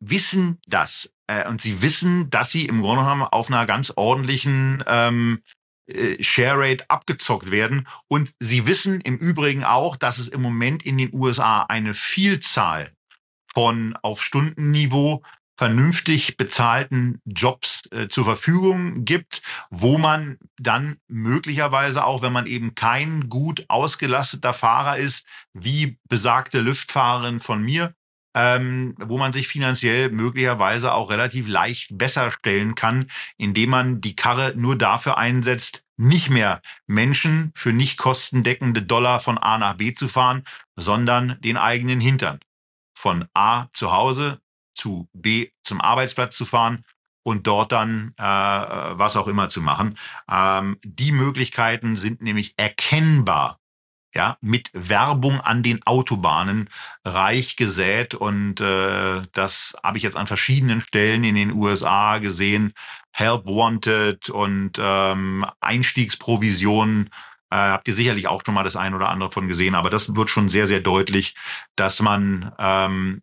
wissen das. und sie wissen, dass sie im Grunde genommen auf einer ganz ordentlichen ähm, äh, Share Rate abgezockt werden. Und sie wissen im Übrigen auch, dass es im Moment in den USA eine Vielzahl von auf Stundenniveau vernünftig bezahlten Jobs äh, zur Verfügung gibt, wo man dann möglicherweise auch, wenn man eben kein gut ausgelasteter Fahrer ist, wie besagte Lüftfahrerin von mir, ähm, wo man sich finanziell möglicherweise auch relativ leicht besser stellen kann, indem man die Karre nur dafür einsetzt, nicht mehr Menschen für nicht kostendeckende Dollar von A nach B zu fahren, sondern den eigenen Hintern. Von A zu Hause zu B zum Arbeitsplatz zu fahren und dort dann äh, was auch immer zu machen. Ähm, die Möglichkeiten sind nämlich erkennbar ja, mit Werbung an den Autobahnen reich gesät. Und äh, das habe ich jetzt an verschiedenen Stellen in den USA gesehen. Help Wanted und ähm, Einstiegsprovisionen. Äh, habt ihr sicherlich auch schon mal das ein oder andere von gesehen, aber das wird schon sehr, sehr deutlich, dass man ähm,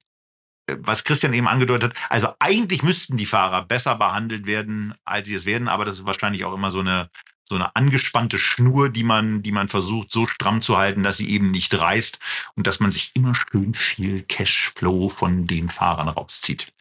was Christian eben angedeutet hat, also eigentlich müssten die Fahrer besser behandelt werden, als sie es werden, aber das ist wahrscheinlich auch immer so eine so eine angespannte Schnur, die man, die man versucht so stramm zu halten, dass sie eben nicht reißt und dass man sich immer schön viel Cashflow von den Fahrern rauszieht.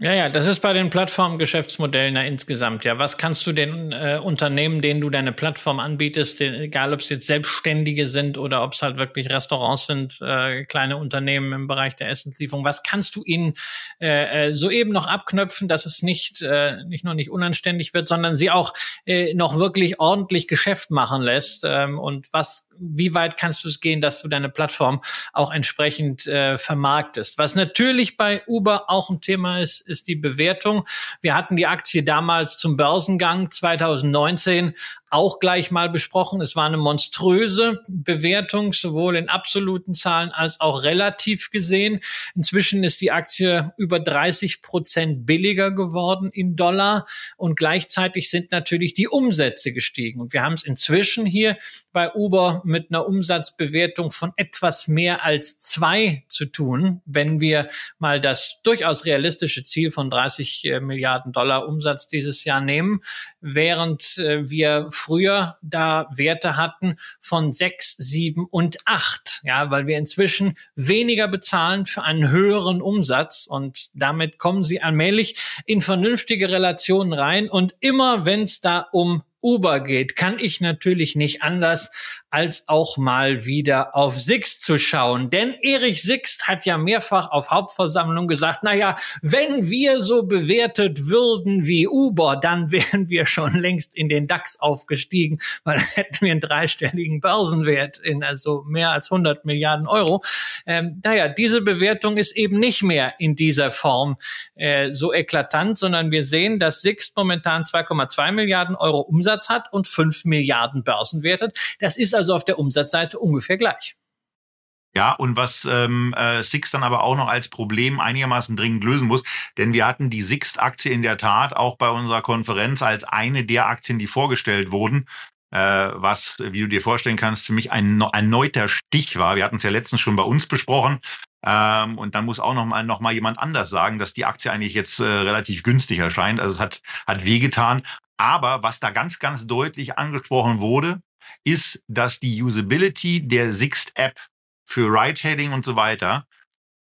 Ja, ja, das ist bei den Plattformgeschäftsmodellen ja insgesamt. Ja, was kannst du den äh, Unternehmen, denen du deine Plattform anbietest, den, egal ob es jetzt Selbstständige sind oder ob es halt wirklich Restaurants sind, äh, kleine Unternehmen im Bereich der Essenslieferung, was kannst du ihnen äh, äh, soeben noch abknöpfen, dass es nicht äh, nicht nur nicht unanständig wird, sondern sie auch äh, noch wirklich ordentlich Geschäft machen lässt? Ähm, und was, wie weit kannst du es gehen, dass du deine Plattform auch entsprechend äh, vermarktest? Was natürlich bei Uber auch ein Thema ist ist die Bewertung. Wir hatten die Aktie damals zum Börsengang 2019 auch gleich mal besprochen. Es war eine monströse Bewertung, sowohl in absoluten Zahlen als auch relativ gesehen. Inzwischen ist die Aktie über 30 Prozent billiger geworden in Dollar und gleichzeitig sind natürlich die Umsätze gestiegen. Und wir haben es inzwischen hier bei Uber mit einer Umsatzbewertung von etwas mehr als zwei zu tun, wenn wir mal das durchaus realistische Ziel von 30 äh, Milliarden Dollar Umsatz dieses Jahr nehmen, während äh, wir früher da Werte hatten von sechs, sieben und acht. Ja, weil wir inzwischen weniger bezahlen für einen höheren Umsatz und damit kommen sie allmählich in vernünftige Relationen rein und immer wenn es da um Uber geht, kann ich natürlich nicht anders, als auch mal wieder auf Sixt zu schauen. Denn Erich Sixt hat ja mehrfach auf Hauptversammlung gesagt, na ja, wenn wir so bewertet würden wie Uber, dann wären wir schon längst in den DAX aufgestiegen, weil hätten wir einen dreistelligen Börsenwert in also mehr als 100 Milliarden Euro. Ähm, naja, diese Bewertung ist eben nicht mehr in dieser Form äh, so eklatant, sondern wir sehen, dass Sixt momentan 2,2 Milliarden Euro Umsatz Umsatz hat und 5 Milliarden Börsenwert hat. Das ist also auf der Umsatzseite ungefähr gleich. Ja, und was ähm, äh, Six dann aber auch noch als Problem einigermaßen dringend lösen muss, denn wir hatten die Sixt-Aktie in der Tat auch bei unserer Konferenz als eine der Aktien, die vorgestellt wurden, äh, was, wie du dir vorstellen kannst, für mich ein erneuter Stich war. Wir hatten es ja letztens schon bei uns besprochen. Ähm, und dann muss auch noch mal, noch mal jemand anders sagen, dass die Aktie eigentlich jetzt äh, relativ günstig erscheint. Also es hat, hat wehgetan. Aber was da ganz, ganz deutlich angesprochen wurde, ist, dass die Usability der Sixt-App für Ride-Hailing und so weiter,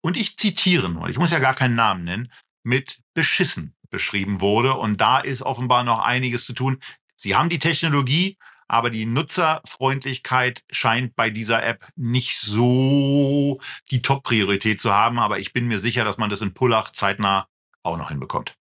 und ich zitiere nur, ich muss ja gar keinen Namen nennen, mit beschissen beschrieben wurde. Und da ist offenbar noch einiges zu tun. Sie haben die Technologie, aber die Nutzerfreundlichkeit scheint bei dieser App nicht so die Top-Priorität zu haben. Aber ich bin mir sicher, dass man das in Pullach zeitnah auch noch hinbekommt.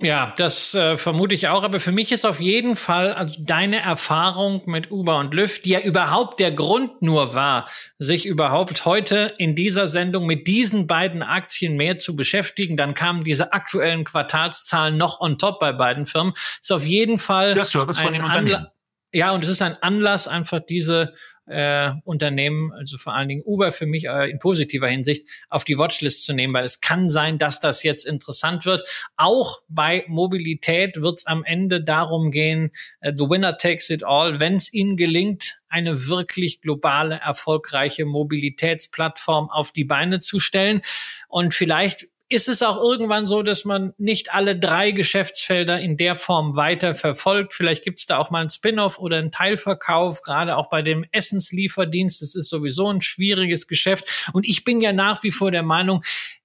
Ja, das äh, vermute ich auch. Aber für mich ist auf jeden Fall also deine Erfahrung mit Uber und Lyft, die ja überhaupt der Grund nur war, sich überhaupt heute in dieser Sendung mit diesen beiden Aktien mehr zu beschäftigen. Dann kamen diese aktuellen Quartalszahlen noch on top bei beiden Firmen. Ist auf jeden Fall der Service von den Unternehmen. Ja, und es ist ein Anlass, einfach diese äh, Unternehmen, also vor allen Dingen Uber für mich äh, in positiver Hinsicht, auf die Watchlist zu nehmen, weil es kann sein, dass das jetzt interessant wird. Auch bei Mobilität wird es am Ende darum gehen, äh, the winner takes it all, wenn es ihnen gelingt, eine wirklich globale, erfolgreiche Mobilitätsplattform auf die Beine zu stellen. Und vielleicht ist es auch irgendwann so, dass man nicht alle drei Geschäftsfelder in der Form weiter verfolgt. Vielleicht gibt es da auch mal einen Spin-off oder einen Teilverkauf, gerade auch bei dem Essenslieferdienst. Das ist sowieso ein schwieriges Geschäft. Und ich bin ja nach wie vor der Meinung,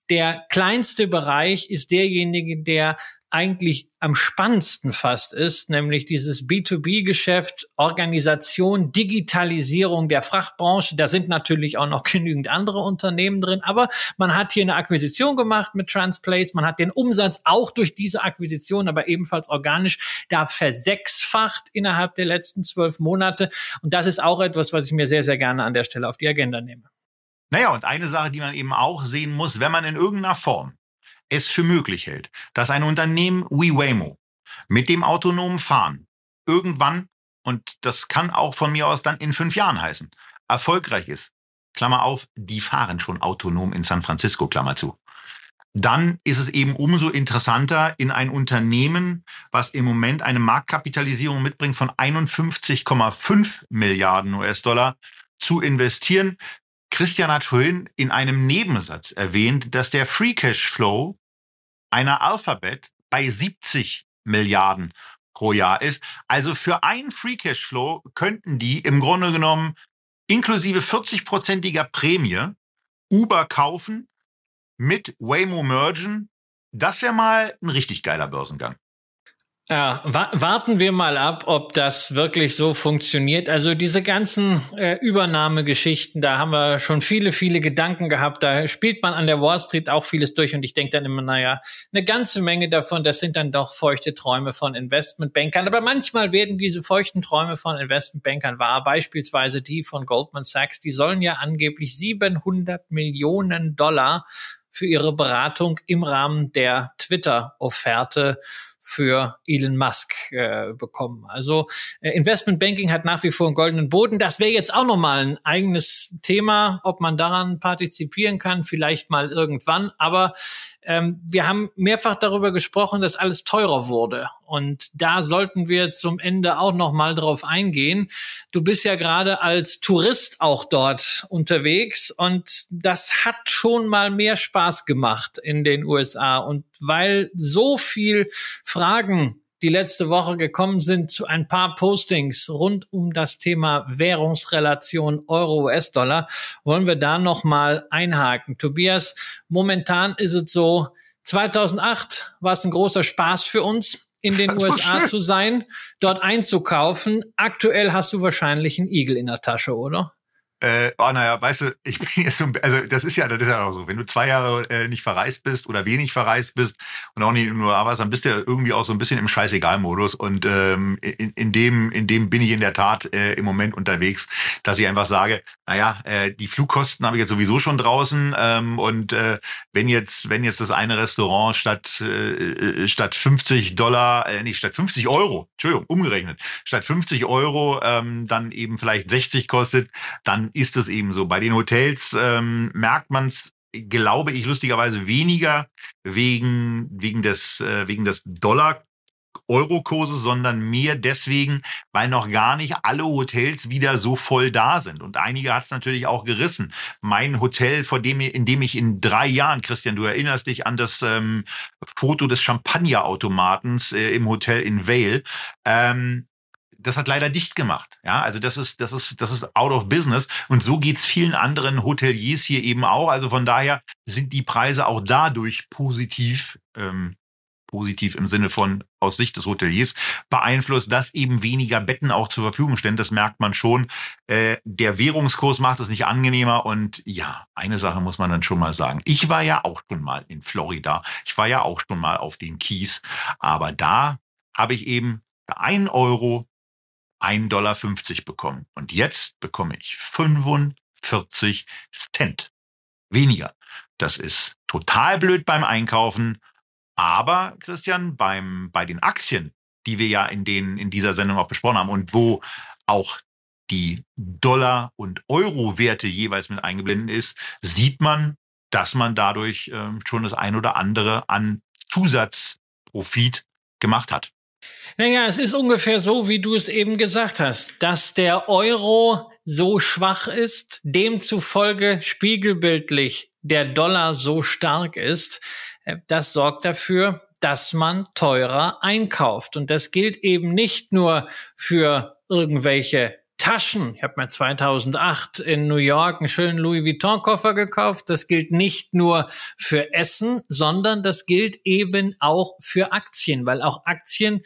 der kleinste Bereich ist derjenige, der eigentlich am spannendsten fast ist, nämlich dieses B2B-Geschäft, Organisation, Digitalisierung der Frachtbranche. Da sind natürlich auch noch genügend andere Unternehmen drin, aber man hat hier eine Akquisition gemacht mit Transplace, man hat den Umsatz auch durch diese Akquisition, aber ebenfalls organisch, da versechsfacht innerhalb der letzten zwölf Monate. Und das ist auch etwas, was ich mir sehr, sehr gerne an der Stelle auf die Agenda nehme. Naja, und eine Sache, die man eben auch sehen muss, wenn man in irgendeiner Form es für möglich hält, dass ein Unternehmen wie Waymo mit dem autonomen Fahren irgendwann, und das kann auch von mir aus dann in fünf Jahren heißen, erfolgreich ist, Klammer auf, die fahren schon autonom in San Francisco, Klammer zu, dann ist es eben umso interessanter, in ein Unternehmen, was im Moment eine Marktkapitalisierung mitbringt von 51,5 Milliarden US-Dollar, zu investieren. Christian hat vorhin in einem Nebensatz erwähnt, dass der Free Cash Flow einer Alphabet bei 70 Milliarden pro Jahr ist. Also für einen Free Cash Flow könnten die im Grunde genommen inklusive 40-prozentiger Prämie Uber kaufen, mit Waymo mergen das wäre mal ein richtig geiler Börsengang. Ja, wa warten wir mal ab, ob das wirklich so funktioniert. Also diese ganzen äh, Übernahmegeschichten, da haben wir schon viele, viele Gedanken gehabt. Da spielt man an der Wall Street auch vieles durch und ich denke dann immer, naja, eine ganze Menge davon, das sind dann doch feuchte Träume von Investmentbankern. Aber manchmal werden diese feuchten Träume von Investmentbankern wahr. Beispielsweise die von Goldman Sachs, die sollen ja angeblich 700 Millionen Dollar für ihre Beratung im Rahmen der Twitter-Offerte für Elon Musk äh, bekommen. Also äh, Investment Banking hat nach wie vor einen goldenen Boden. Das wäre jetzt auch nochmal ein eigenes Thema, ob man daran partizipieren kann, vielleicht mal irgendwann. Aber ähm, wir haben mehrfach darüber gesprochen, dass alles teurer wurde. Und da sollten wir zum Ende auch noch mal drauf eingehen. Du bist ja gerade als Tourist auch dort unterwegs und das hat schon mal mehr Spaß gemacht in den USA. Und weil so viel Fragen die letzte Woche gekommen sind zu ein paar Postings rund um das Thema Währungsrelation Euro-US-Dollar, wollen wir da nochmal einhaken. Tobias, momentan ist es so, 2008 war es ein großer Spaß für uns, in den USA zu sein, dort einzukaufen. Aktuell hast du wahrscheinlich einen Igel in der Tasche, oder? Äh, oh, naja, weißt du, ich bin jetzt so, also das ist ja, das ist ja auch so. Wenn du zwei Jahre äh, nicht verreist bist oder wenig verreist bist und auch nicht nur arbeitest, dann bist du ja irgendwie auch so ein bisschen im Scheißegal-Modus. Und ähm, in, in dem, in dem bin ich in der Tat äh, im Moment unterwegs, dass ich einfach sage, naja, äh, die Flugkosten habe ich jetzt sowieso schon draußen. Ähm, und äh, wenn jetzt, wenn jetzt das eine Restaurant statt äh, statt 50 Dollar, äh, nicht statt 50 Euro, Entschuldigung, umgerechnet, statt 50 Euro ähm, dann eben vielleicht 60 kostet, dann ist es eben so. Bei den Hotels ähm, merkt man es, glaube ich, lustigerweise weniger wegen, wegen des, äh, wegen des Dollar Euro-Kurses, sondern mehr deswegen, weil noch gar nicht alle Hotels wieder so voll da sind. Und einige hat es natürlich auch gerissen. Mein Hotel, vor dem, in dem ich in drei Jahren, Christian, du erinnerst dich an das ähm, Foto des Champagnerautomatens äh, im Hotel in Vale. Ähm, das hat leider dicht gemacht. Ja, also das ist, das ist, das ist out of business. Und so geht's vielen anderen Hoteliers hier eben auch. Also von daher sind die Preise auch dadurch positiv, ähm, positiv im Sinne von aus Sicht des Hoteliers beeinflusst, dass eben weniger Betten auch zur Verfügung stehen. Das merkt man schon. Äh, der Währungskurs macht es nicht angenehmer. Und ja, eine Sache muss man dann schon mal sagen. Ich war ja auch schon mal in Florida. Ich war ja auch schon mal auf den Keys. Aber da habe ich eben für einen Euro 1,50 Dollar bekommen. Und jetzt bekomme ich 45 Cent weniger. Das ist total blöd beim Einkaufen. Aber, Christian, beim, bei den Aktien, die wir ja in, den, in dieser Sendung auch besprochen haben und wo auch die Dollar- und Euro-Werte jeweils mit eingeblendet ist, sieht man, dass man dadurch äh, schon das ein oder andere an Zusatzprofit gemacht hat. Naja, es ist ungefähr so, wie du es eben gesagt hast, dass der Euro so schwach ist, demzufolge spiegelbildlich der Dollar so stark ist. Äh, das sorgt dafür, dass man teurer einkauft. Und das gilt eben nicht nur für irgendwelche Taschen. Ich habe mir 2008 in New York einen schönen Louis Vuitton Koffer gekauft. Das gilt nicht nur für Essen, sondern das gilt eben auch für Aktien, weil auch Aktien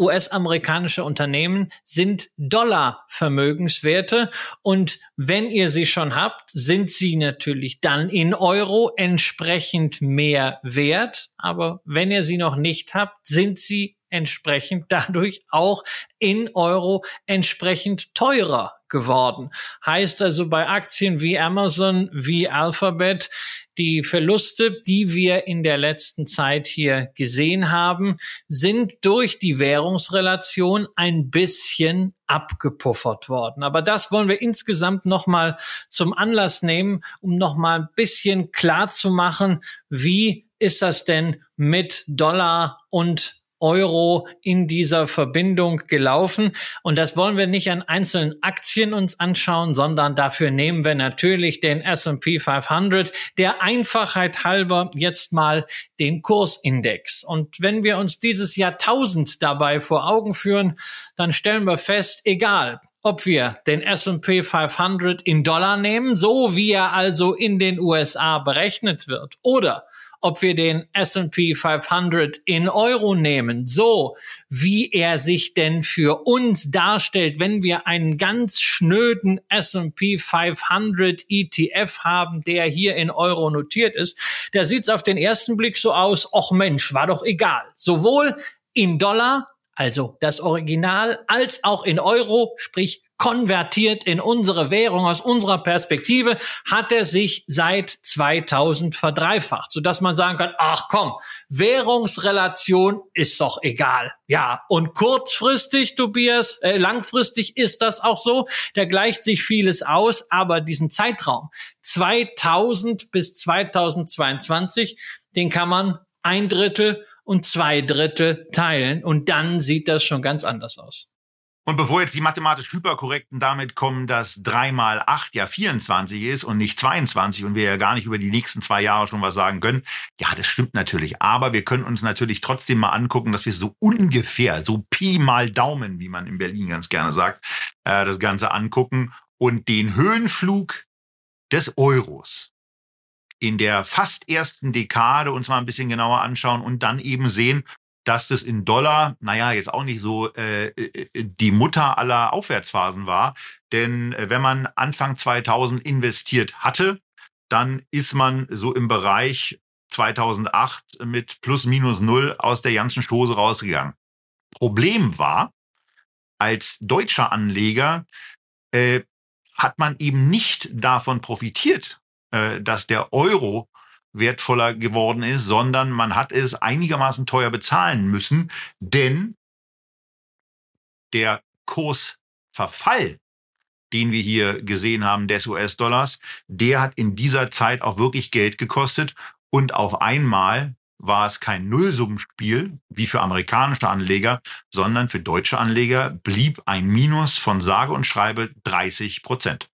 US-amerikanische Unternehmen sind Dollar-Vermögenswerte. Und wenn ihr sie schon habt, sind sie natürlich dann in Euro entsprechend mehr wert. Aber wenn ihr sie noch nicht habt, sind sie entsprechend dadurch auch in Euro entsprechend teurer geworden. Heißt also bei Aktien wie Amazon, wie Alphabet, die Verluste, die wir in der letzten Zeit hier gesehen haben, sind durch die Währungsrelation ein bisschen abgepuffert worden. Aber das wollen wir insgesamt nochmal zum Anlass nehmen, um nochmal ein bisschen klar zu machen, wie ist das denn mit Dollar und Euro in dieser Verbindung gelaufen. Und das wollen wir nicht an einzelnen Aktien uns anschauen, sondern dafür nehmen wir natürlich den S&P 500, der Einfachheit halber jetzt mal den Kursindex. Und wenn wir uns dieses Jahrtausend dabei vor Augen führen, dann stellen wir fest, egal, ob wir den S&P 500 in Dollar nehmen, so wie er also in den USA berechnet wird, oder ob wir den S&P 500 in Euro nehmen, so wie er sich denn für uns darstellt, wenn wir einen ganz schnöden S&P 500 ETF haben, der hier in Euro notiert ist, da sieht es auf den ersten Blick so aus, ach Mensch, war doch egal. Sowohl in Dollar, also das Original, als auch in Euro, sprich konvertiert in unsere Währung aus unserer Perspektive, hat er sich seit 2000 verdreifacht, sodass man sagen kann, ach komm, Währungsrelation ist doch egal. Ja, und kurzfristig, Tobias, äh, langfristig ist das auch so, da gleicht sich vieles aus, aber diesen Zeitraum 2000 bis 2022, den kann man ein Drittel und zwei Drittel teilen und dann sieht das schon ganz anders aus. Und bevor jetzt die mathematisch Hyperkorrekten damit kommen, dass drei mal acht ja 24 ist und nicht 22 und wir ja gar nicht über die nächsten zwei Jahre schon was sagen können, ja, das stimmt natürlich. Aber wir können uns natürlich trotzdem mal angucken, dass wir so ungefähr, so Pi mal Daumen, wie man in Berlin ganz gerne sagt, äh, das Ganze angucken und den Höhenflug des Euros in der fast ersten Dekade uns mal ein bisschen genauer anschauen und dann eben sehen, dass das in Dollar, naja, jetzt auch nicht so äh, äh, die Mutter aller Aufwärtsphasen war. Denn äh, wenn man Anfang 2000 investiert hatte, dann ist man so im Bereich 2008 mit plus minus null aus der ganzen Stoße rausgegangen. Problem war, als deutscher Anleger äh, hat man eben nicht davon profitiert, äh, dass der Euro wertvoller geworden ist, sondern man hat es einigermaßen teuer bezahlen müssen, denn der Kursverfall, den wir hier gesehen haben des US-Dollars, der hat in dieser Zeit auch wirklich Geld gekostet und auf einmal war es kein Nullsummenspiel wie für amerikanische Anleger, sondern für deutsche Anleger blieb ein Minus von sage und schreibe 30 Prozent.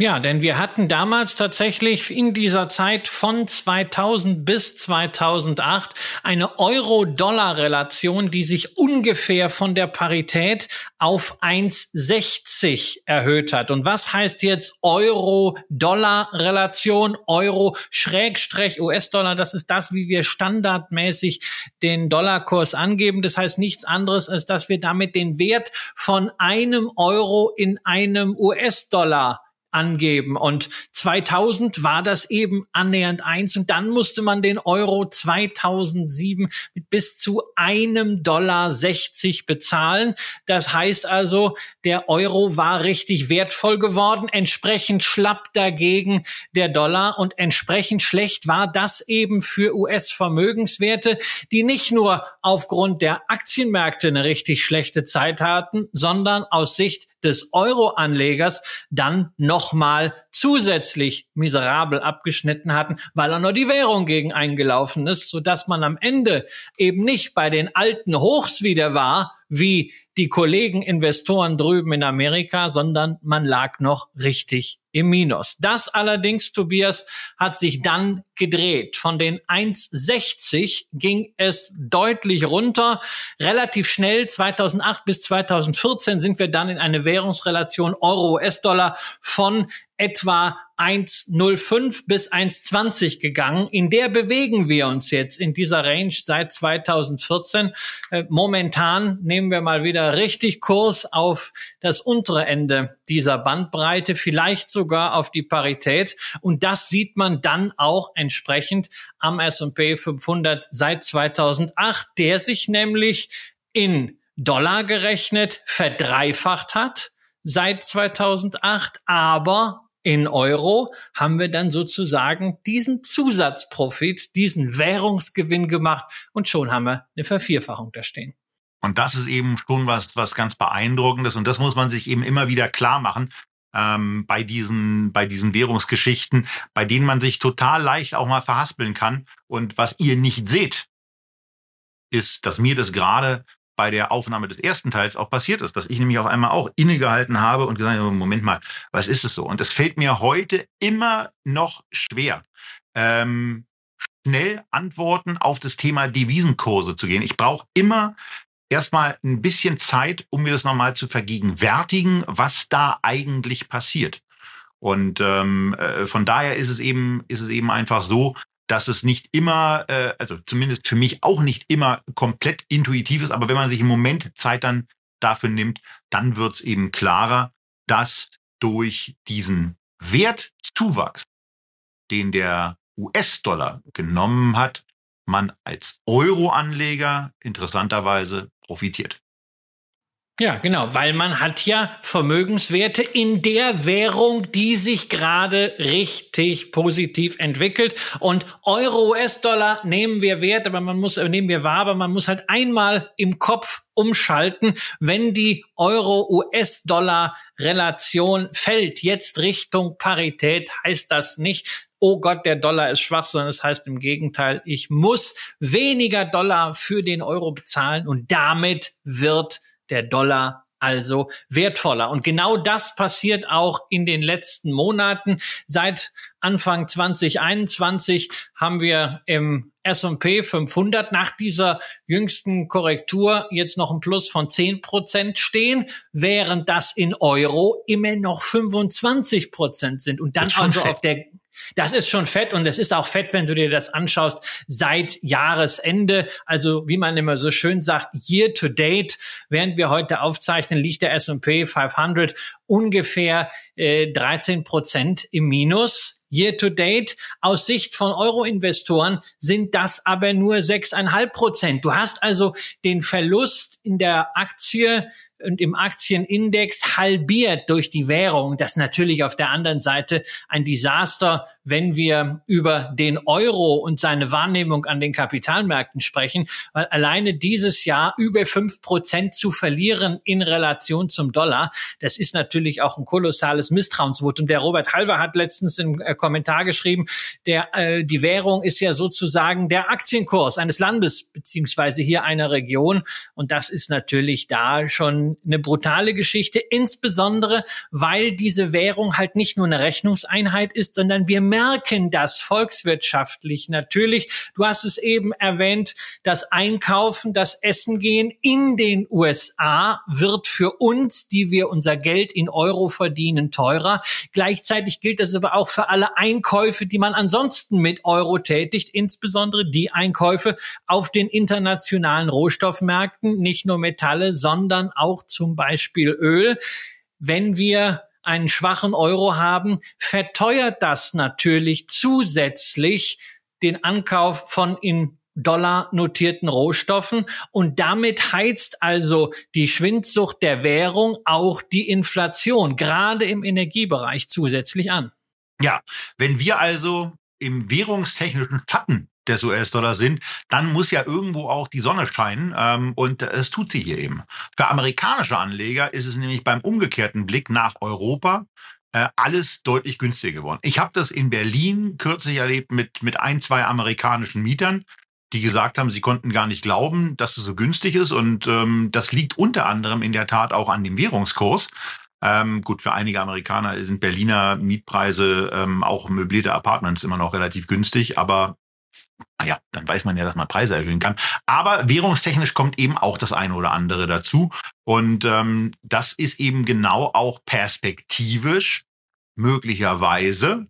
Ja, denn wir hatten damals tatsächlich in dieser Zeit von 2000 bis 2008 eine Euro-Dollar-Relation, die sich ungefähr von der Parität auf 1,60 erhöht hat. Und was heißt jetzt Euro-Dollar-Relation? Euro-US-Dollar, das ist das, wie wir standardmäßig den Dollarkurs angeben. Das heißt nichts anderes, als dass wir damit den Wert von einem Euro in einem US-Dollar angeben. Und 2000 war das eben annähernd eins und dann musste man den Euro 2007 mit bis zu einem Dollar 60 bezahlen. Das heißt also, der Euro war richtig wertvoll geworden. Entsprechend schlapp dagegen der Dollar und entsprechend schlecht war das eben für US-Vermögenswerte, die nicht nur aufgrund der Aktienmärkte eine richtig schlechte Zeit hatten, sondern aus Sicht des Euro-Anlegers dann nochmal zusätzlich miserabel abgeschnitten hatten, weil er nur die Währung gegen eingelaufen ist, so dass man am Ende eben nicht bei den alten Hochs wieder war, wie die Kollegen Investoren drüben in Amerika, sondern man lag noch richtig im Minus. Das allerdings, Tobias, hat sich dann gedreht. Von den 1,60 ging es deutlich runter. Relativ schnell, 2008 bis 2014 sind wir dann in eine Währungsrelation Euro-US-Dollar von etwa 1,05 bis 1,20 gegangen. In der bewegen wir uns jetzt in dieser Range seit 2014. Äh, momentan nehmen wir mal wieder richtig Kurs auf das untere Ende dieser Bandbreite, vielleicht sogar auf die Parität. Und das sieht man dann auch entsprechend am S&P 500 seit 2008, der sich nämlich in Dollar gerechnet verdreifacht hat seit 2008, aber in Euro haben wir dann sozusagen diesen Zusatzprofit, diesen Währungsgewinn gemacht und schon haben wir eine Vervierfachung da stehen. Und das ist eben schon was, was ganz beeindruckendes und das muss man sich eben immer wieder klar machen. Ähm, bei diesen, bei diesen Währungsgeschichten, bei denen man sich total leicht auch mal verhaspeln kann. Und was ihr nicht seht, ist, dass mir das gerade bei der Aufnahme des ersten Teils auch passiert ist, dass ich nämlich auf einmal auch innegehalten habe und gesagt habe, Moment mal, was ist es so? Und es fällt mir heute immer noch schwer, ähm, schnell Antworten auf das Thema Devisenkurse zu gehen. Ich brauche immer erstmal ein bisschen Zeit, um mir das nochmal zu vergegenwärtigen, was da eigentlich passiert. Und ähm, äh, von daher ist es eben, ist es eben einfach so, dass es nicht immer, äh, also zumindest für mich auch nicht immer komplett intuitiv ist, aber wenn man sich im Moment Zeit dann dafür nimmt, dann wird es eben klarer, dass durch diesen Wertzuwachs, den der US-Dollar genommen hat, man als Euro-Anleger interessanterweise profitiert. Ja, genau, weil man hat ja Vermögenswerte in der Währung, die sich gerade richtig positiv entwickelt. Und Euro, US-Dollar nehmen wir Wert, aber man muss, nehmen wir wahr, aber man muss halt einmal im Kopf umschalten, wenn die Euro-US-Dollar-Relation fällt, jetzt Richtung Parität, heißt das nicht, oh Gott, der Dollar ist schwach, sondern es das heißt im Gegenteil, ich muss weniger Dollar für den Euro bezahlen und damit wird der Dollar also wertvoller. Und genau das passiert auch in den letzten Monaten. Seit Anfang 2021 haben wir im S&P 500 nach dieser jüngsten Korrektur jetzt noch ein Plus von 10 Prozent stehen, während das in Euro immer noch 25 Prozent sind. Und dann also auf der das ist schon fett und es ist auch fett, wenn du dir das anschaust, seit Jahresende. Also wie man immer so schön sagt, year to date, während wir heute aufzeichnen, liegt der S&P 500 ungefähr äh, 13 Prozent im Minus. Year to date. Aus Sicht von Euro-Investoren sind das aber nur 6,5 Prozent. Du hast also den Verlust in der Aktie und im Aktienindex halbiert durch die Währung. Das natürlich auf der anderen Seite ein Desaster, wenn wir über den Euro und seine Wahrnehmung an den Kapitalmärkten sprechen, weil alleine dieses Jahr über fünf Prozent zu verlieren in Relation zum Dollar, das ist natürlich auch ein kolossales Misstrauensvotum. Der Robert Halver hat letztens im äh, Kommentar geschrieben, der, äh, die Währung ist ja sozusagen der Aktienkurs eines Landes beziehungsweise hier einer Region und das ist natürlich da schon eine brutale Geschichte, insbesondere weil diese Währung halt nicht nur eine Rechnungseinheit ist, sondern wir merken das volkswirtschaftlich natürlich. Du hast es eben erwähnt, das Einkaufen, das Essen gehen in den USA wird für uns, die wir unser Geld in Euro verdienen, teurer. Gleichzeitig gilt das aber auch für alle Einkäufe, die man ansonsten mit Euro tätigt, insbesondere die Einkäufe auf den internationalen Rohstoffmärkten, nicht nur Metalle, sondern auch auch zum Beispiel Öl. Wenn wir einen schwachen Euro haben, verteuert das natürlich zusätzlich den Ankauf von in Dollar notierten Rohstoffen und damit heizt also die Schwindsucht der Währung auch die Inflation, gerade im Energiebereich zusätzlich an. Ja, wenn wir also im währungstechnischen Schatten des US-Dollar sind, dann muss ja irgendwo auch die Sonne scheinen ähm, und es tut sie hier eben. Für amerikanische Anleger ist es nämlich beim umgekehrten Blick nach Europa äh, alles deutlich günstiger geworden. Ich habe das in Berlin kürzlich erlebt mit, mit ein, zwei amerikanischen Mietern, die gesagt haben, sie konnten gar nicht glauben, dass es so günstig ist. Und ähm, das liegt unter anderem in der Tat auch an dem Währungskurs. Ähm, gut, für einige Amerikaner sind Berliner Mietpreise, ähm, auch möblierte Apartments immer noch relativ günstig, aber naja, dann weiß man ja, dass man Preise erhöhen kann. Aber währungstechnisch kommt eben auch das eine oder andere dazu. Und ähm, das ist eben genau auch perspektivisch möglicherweise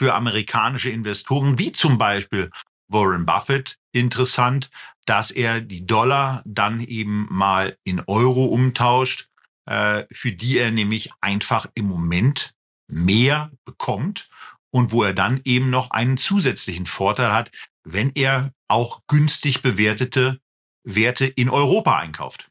für amerikanische Investoren, wie zum Beispiel Warren Buffett, interessant, dass er die Dollar dann eben mal in Euro umtauscht, äh, für die er nämlich einfach im Moment mehr bekommt und wo er dann eben noch einen zusätzlichen Vorteil hat, wenn er auch günstig bewertete Werte in Europa einkauft.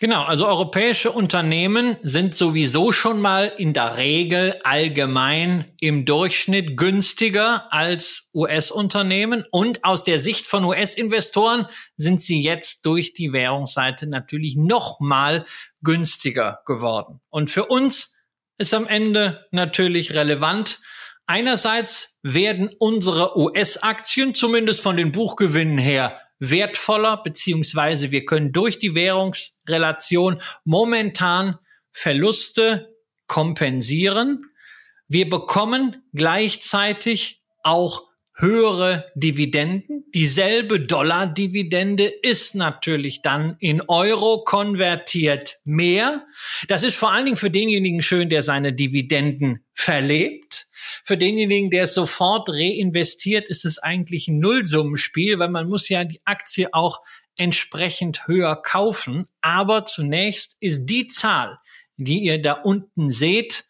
Genau, also europäische Unternehmen sind sowieso schon mal in der Regel allgemein im Durchschnitt günstiger als US-Unternehmen und aus der Sicht von US-Investoren sind sie jetzt durch die Währungsseite natürlich noch mal günstiger geworden. Und für uns ist am Ende natürlich relevant, Einerseits werden unsere US-Aktien zumindest von den Buchgewinnen her wertvoller, beziehungsweise wir können durch die Währungsrelation momentan Verluste kompensieren. Wir bekommen gleichzeitig auch höhere Dividenden. Dieselbe Dollar-Dividende ist natürlich dann in Euro konvertiert mehr. Das ist vor allen Dingen für denjenigen schön, der seine Dividenden verlebt. Für denjenigen, der es sofort reinvestiert, ist es eigentlich ein Nullsummenspiel, weil man muss ja die Aktie auch entsprechend höher kaufen. Aber zunächst ist die Zahl, die ihr da unten seht,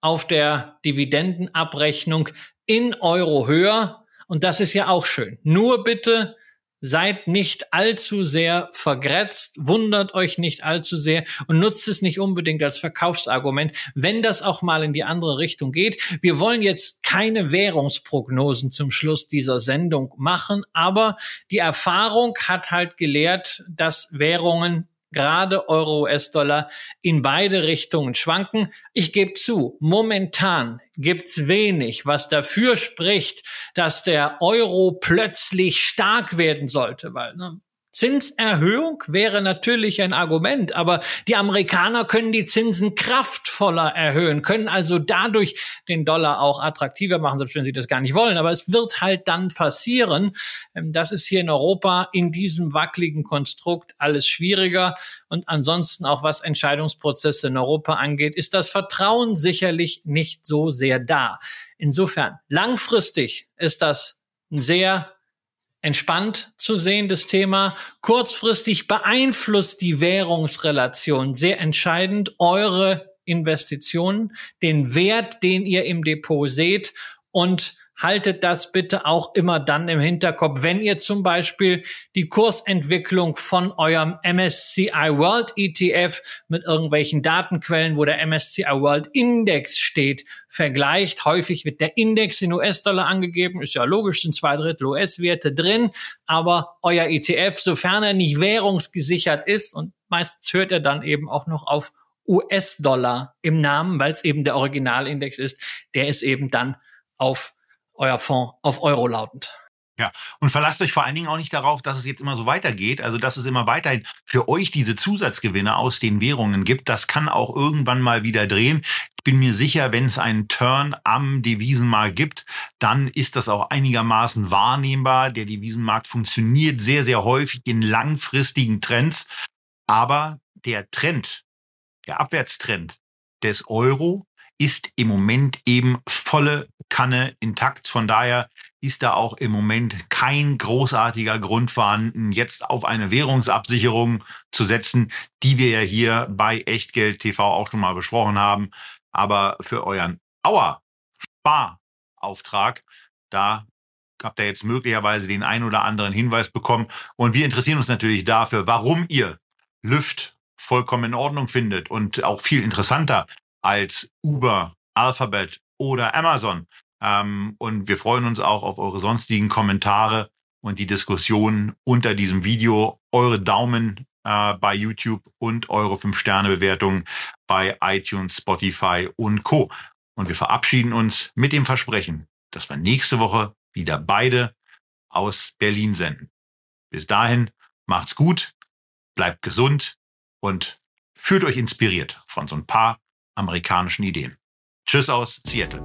auf der Dividendenabrechnung in Euro höher. Und das ist ja auch schön. Nur bitte seid nicht allzu sehr vergrätzt, wundert euch nicht allzu sehr und nutzt es nicht unbedingt als Verkaufsargument, wenn das auch mal in die andere Richtung geht. Wir wollen jetzt keine Währungsprognosen zum Schluss dieser Sendung machen, aber die Erfahrung hat halt gelehrt, dass Währungen gerade Euro, US-Dollar in beide Richtungen schwanken. Ich gebe zu, momentan gibt's wenig, was dafür spricht, dass der Euro plötzlich stark werden sollte, weil ne, Zinserhöhung wäre natürlich ein Argument, aber die Amerikaner können die Zinsen kraftvoller erhöhen, können also dadurch den Dollar auch attraktiver machen, selbst wenn sie das gar nicht wollen. Aber es wird halt dann passieren. Ähm, das ist hier in Europa in diesem wackeligen Konstrukt alles schwieriger. Und ansonsten auch was Entscheidungsprozesse in Europa angeht, ist das Vertrauen sicherlich nicht so sehr da. Insofern, langfristig ist das ein sehr entspannt zu sehen, das Thema. Kurzfristig beeinflusst die Währungsrelation sehr entscheidend eure Investitionen, den Wert, den ihr im Depot seht und haltet das bitte auch immer dann im Hinterkopf, wenn ihr zum Beispiel die Kursentwicklung von eurem MSCI World ETF mit irgendwelchen Datenquellen, wo der MSCI World Index steht, vergleicht. Häufig wird der Index in US-Dollar angegeben, ist ja logisch, sind zwei Drittel US-Werte drin, aber euer ETF, sofern er nicht währungsgesichert ist und meistens hört er dann eben auch noch auf US-Dollar im Namen, weil es eben der Originalindex ist, der ist eben dann auf euer Fonds auf Euro lautend. Ja, und verlasst euch vor allen Dingen auch nicht darauf, dass es jetzt immer so weitergeht, also dass es immer weiterhin für euch diese Zusatzgewinne aus den Währungen gibt. Das kann auch irgendwann mal wieder drehen. Ich bin mir sicher, wenn es einen Turn am Devisenmarkt gibt, dann ist das auch einigermaßen wahrnehmbar. Der Devisenmarkt funktioniert sehr, sehr häufig in langfristigen Trends. Aber der Trend, der Abwärtstrend des Euro ist im Moment eben volle Kanne intakt. Von daher ist da auch im Moment kein großartiger Grund vorhanden, jetzt auf eine Währungsabsicherung zu setzen, die wir ja hier bei Echtgeld TV auch schon mal besprochen haben. Aber für euren Auer Sparauftrag, da habt ihr jetzt möglicherweise den ein oder anderen Hinweis bekommen. Und wir interessieren uns natürlich dafür, warum ihr Lüft vollkommen in Ordnung findet und auch viel interessanter als Uber, Alphabet oder Amazon. Ähm, und wir freuen uns auch auf eure sonstigen Kommentare und die Diskussion unter diesem Video. Eure Daumen äh, bei YouTube und eure 5-Sterne-Bewertung bei iTunes, Spotify und Co. Und wir verabschieden uns mit dem Versprechen, dass wir nächste Woche wieder beide aus Berlin senden. Bis dahin, macht's gut, bleibt gesund und fühlt euch inspiriert von so ein paar amerikanischen Ideen. Tschüss aus Seattle.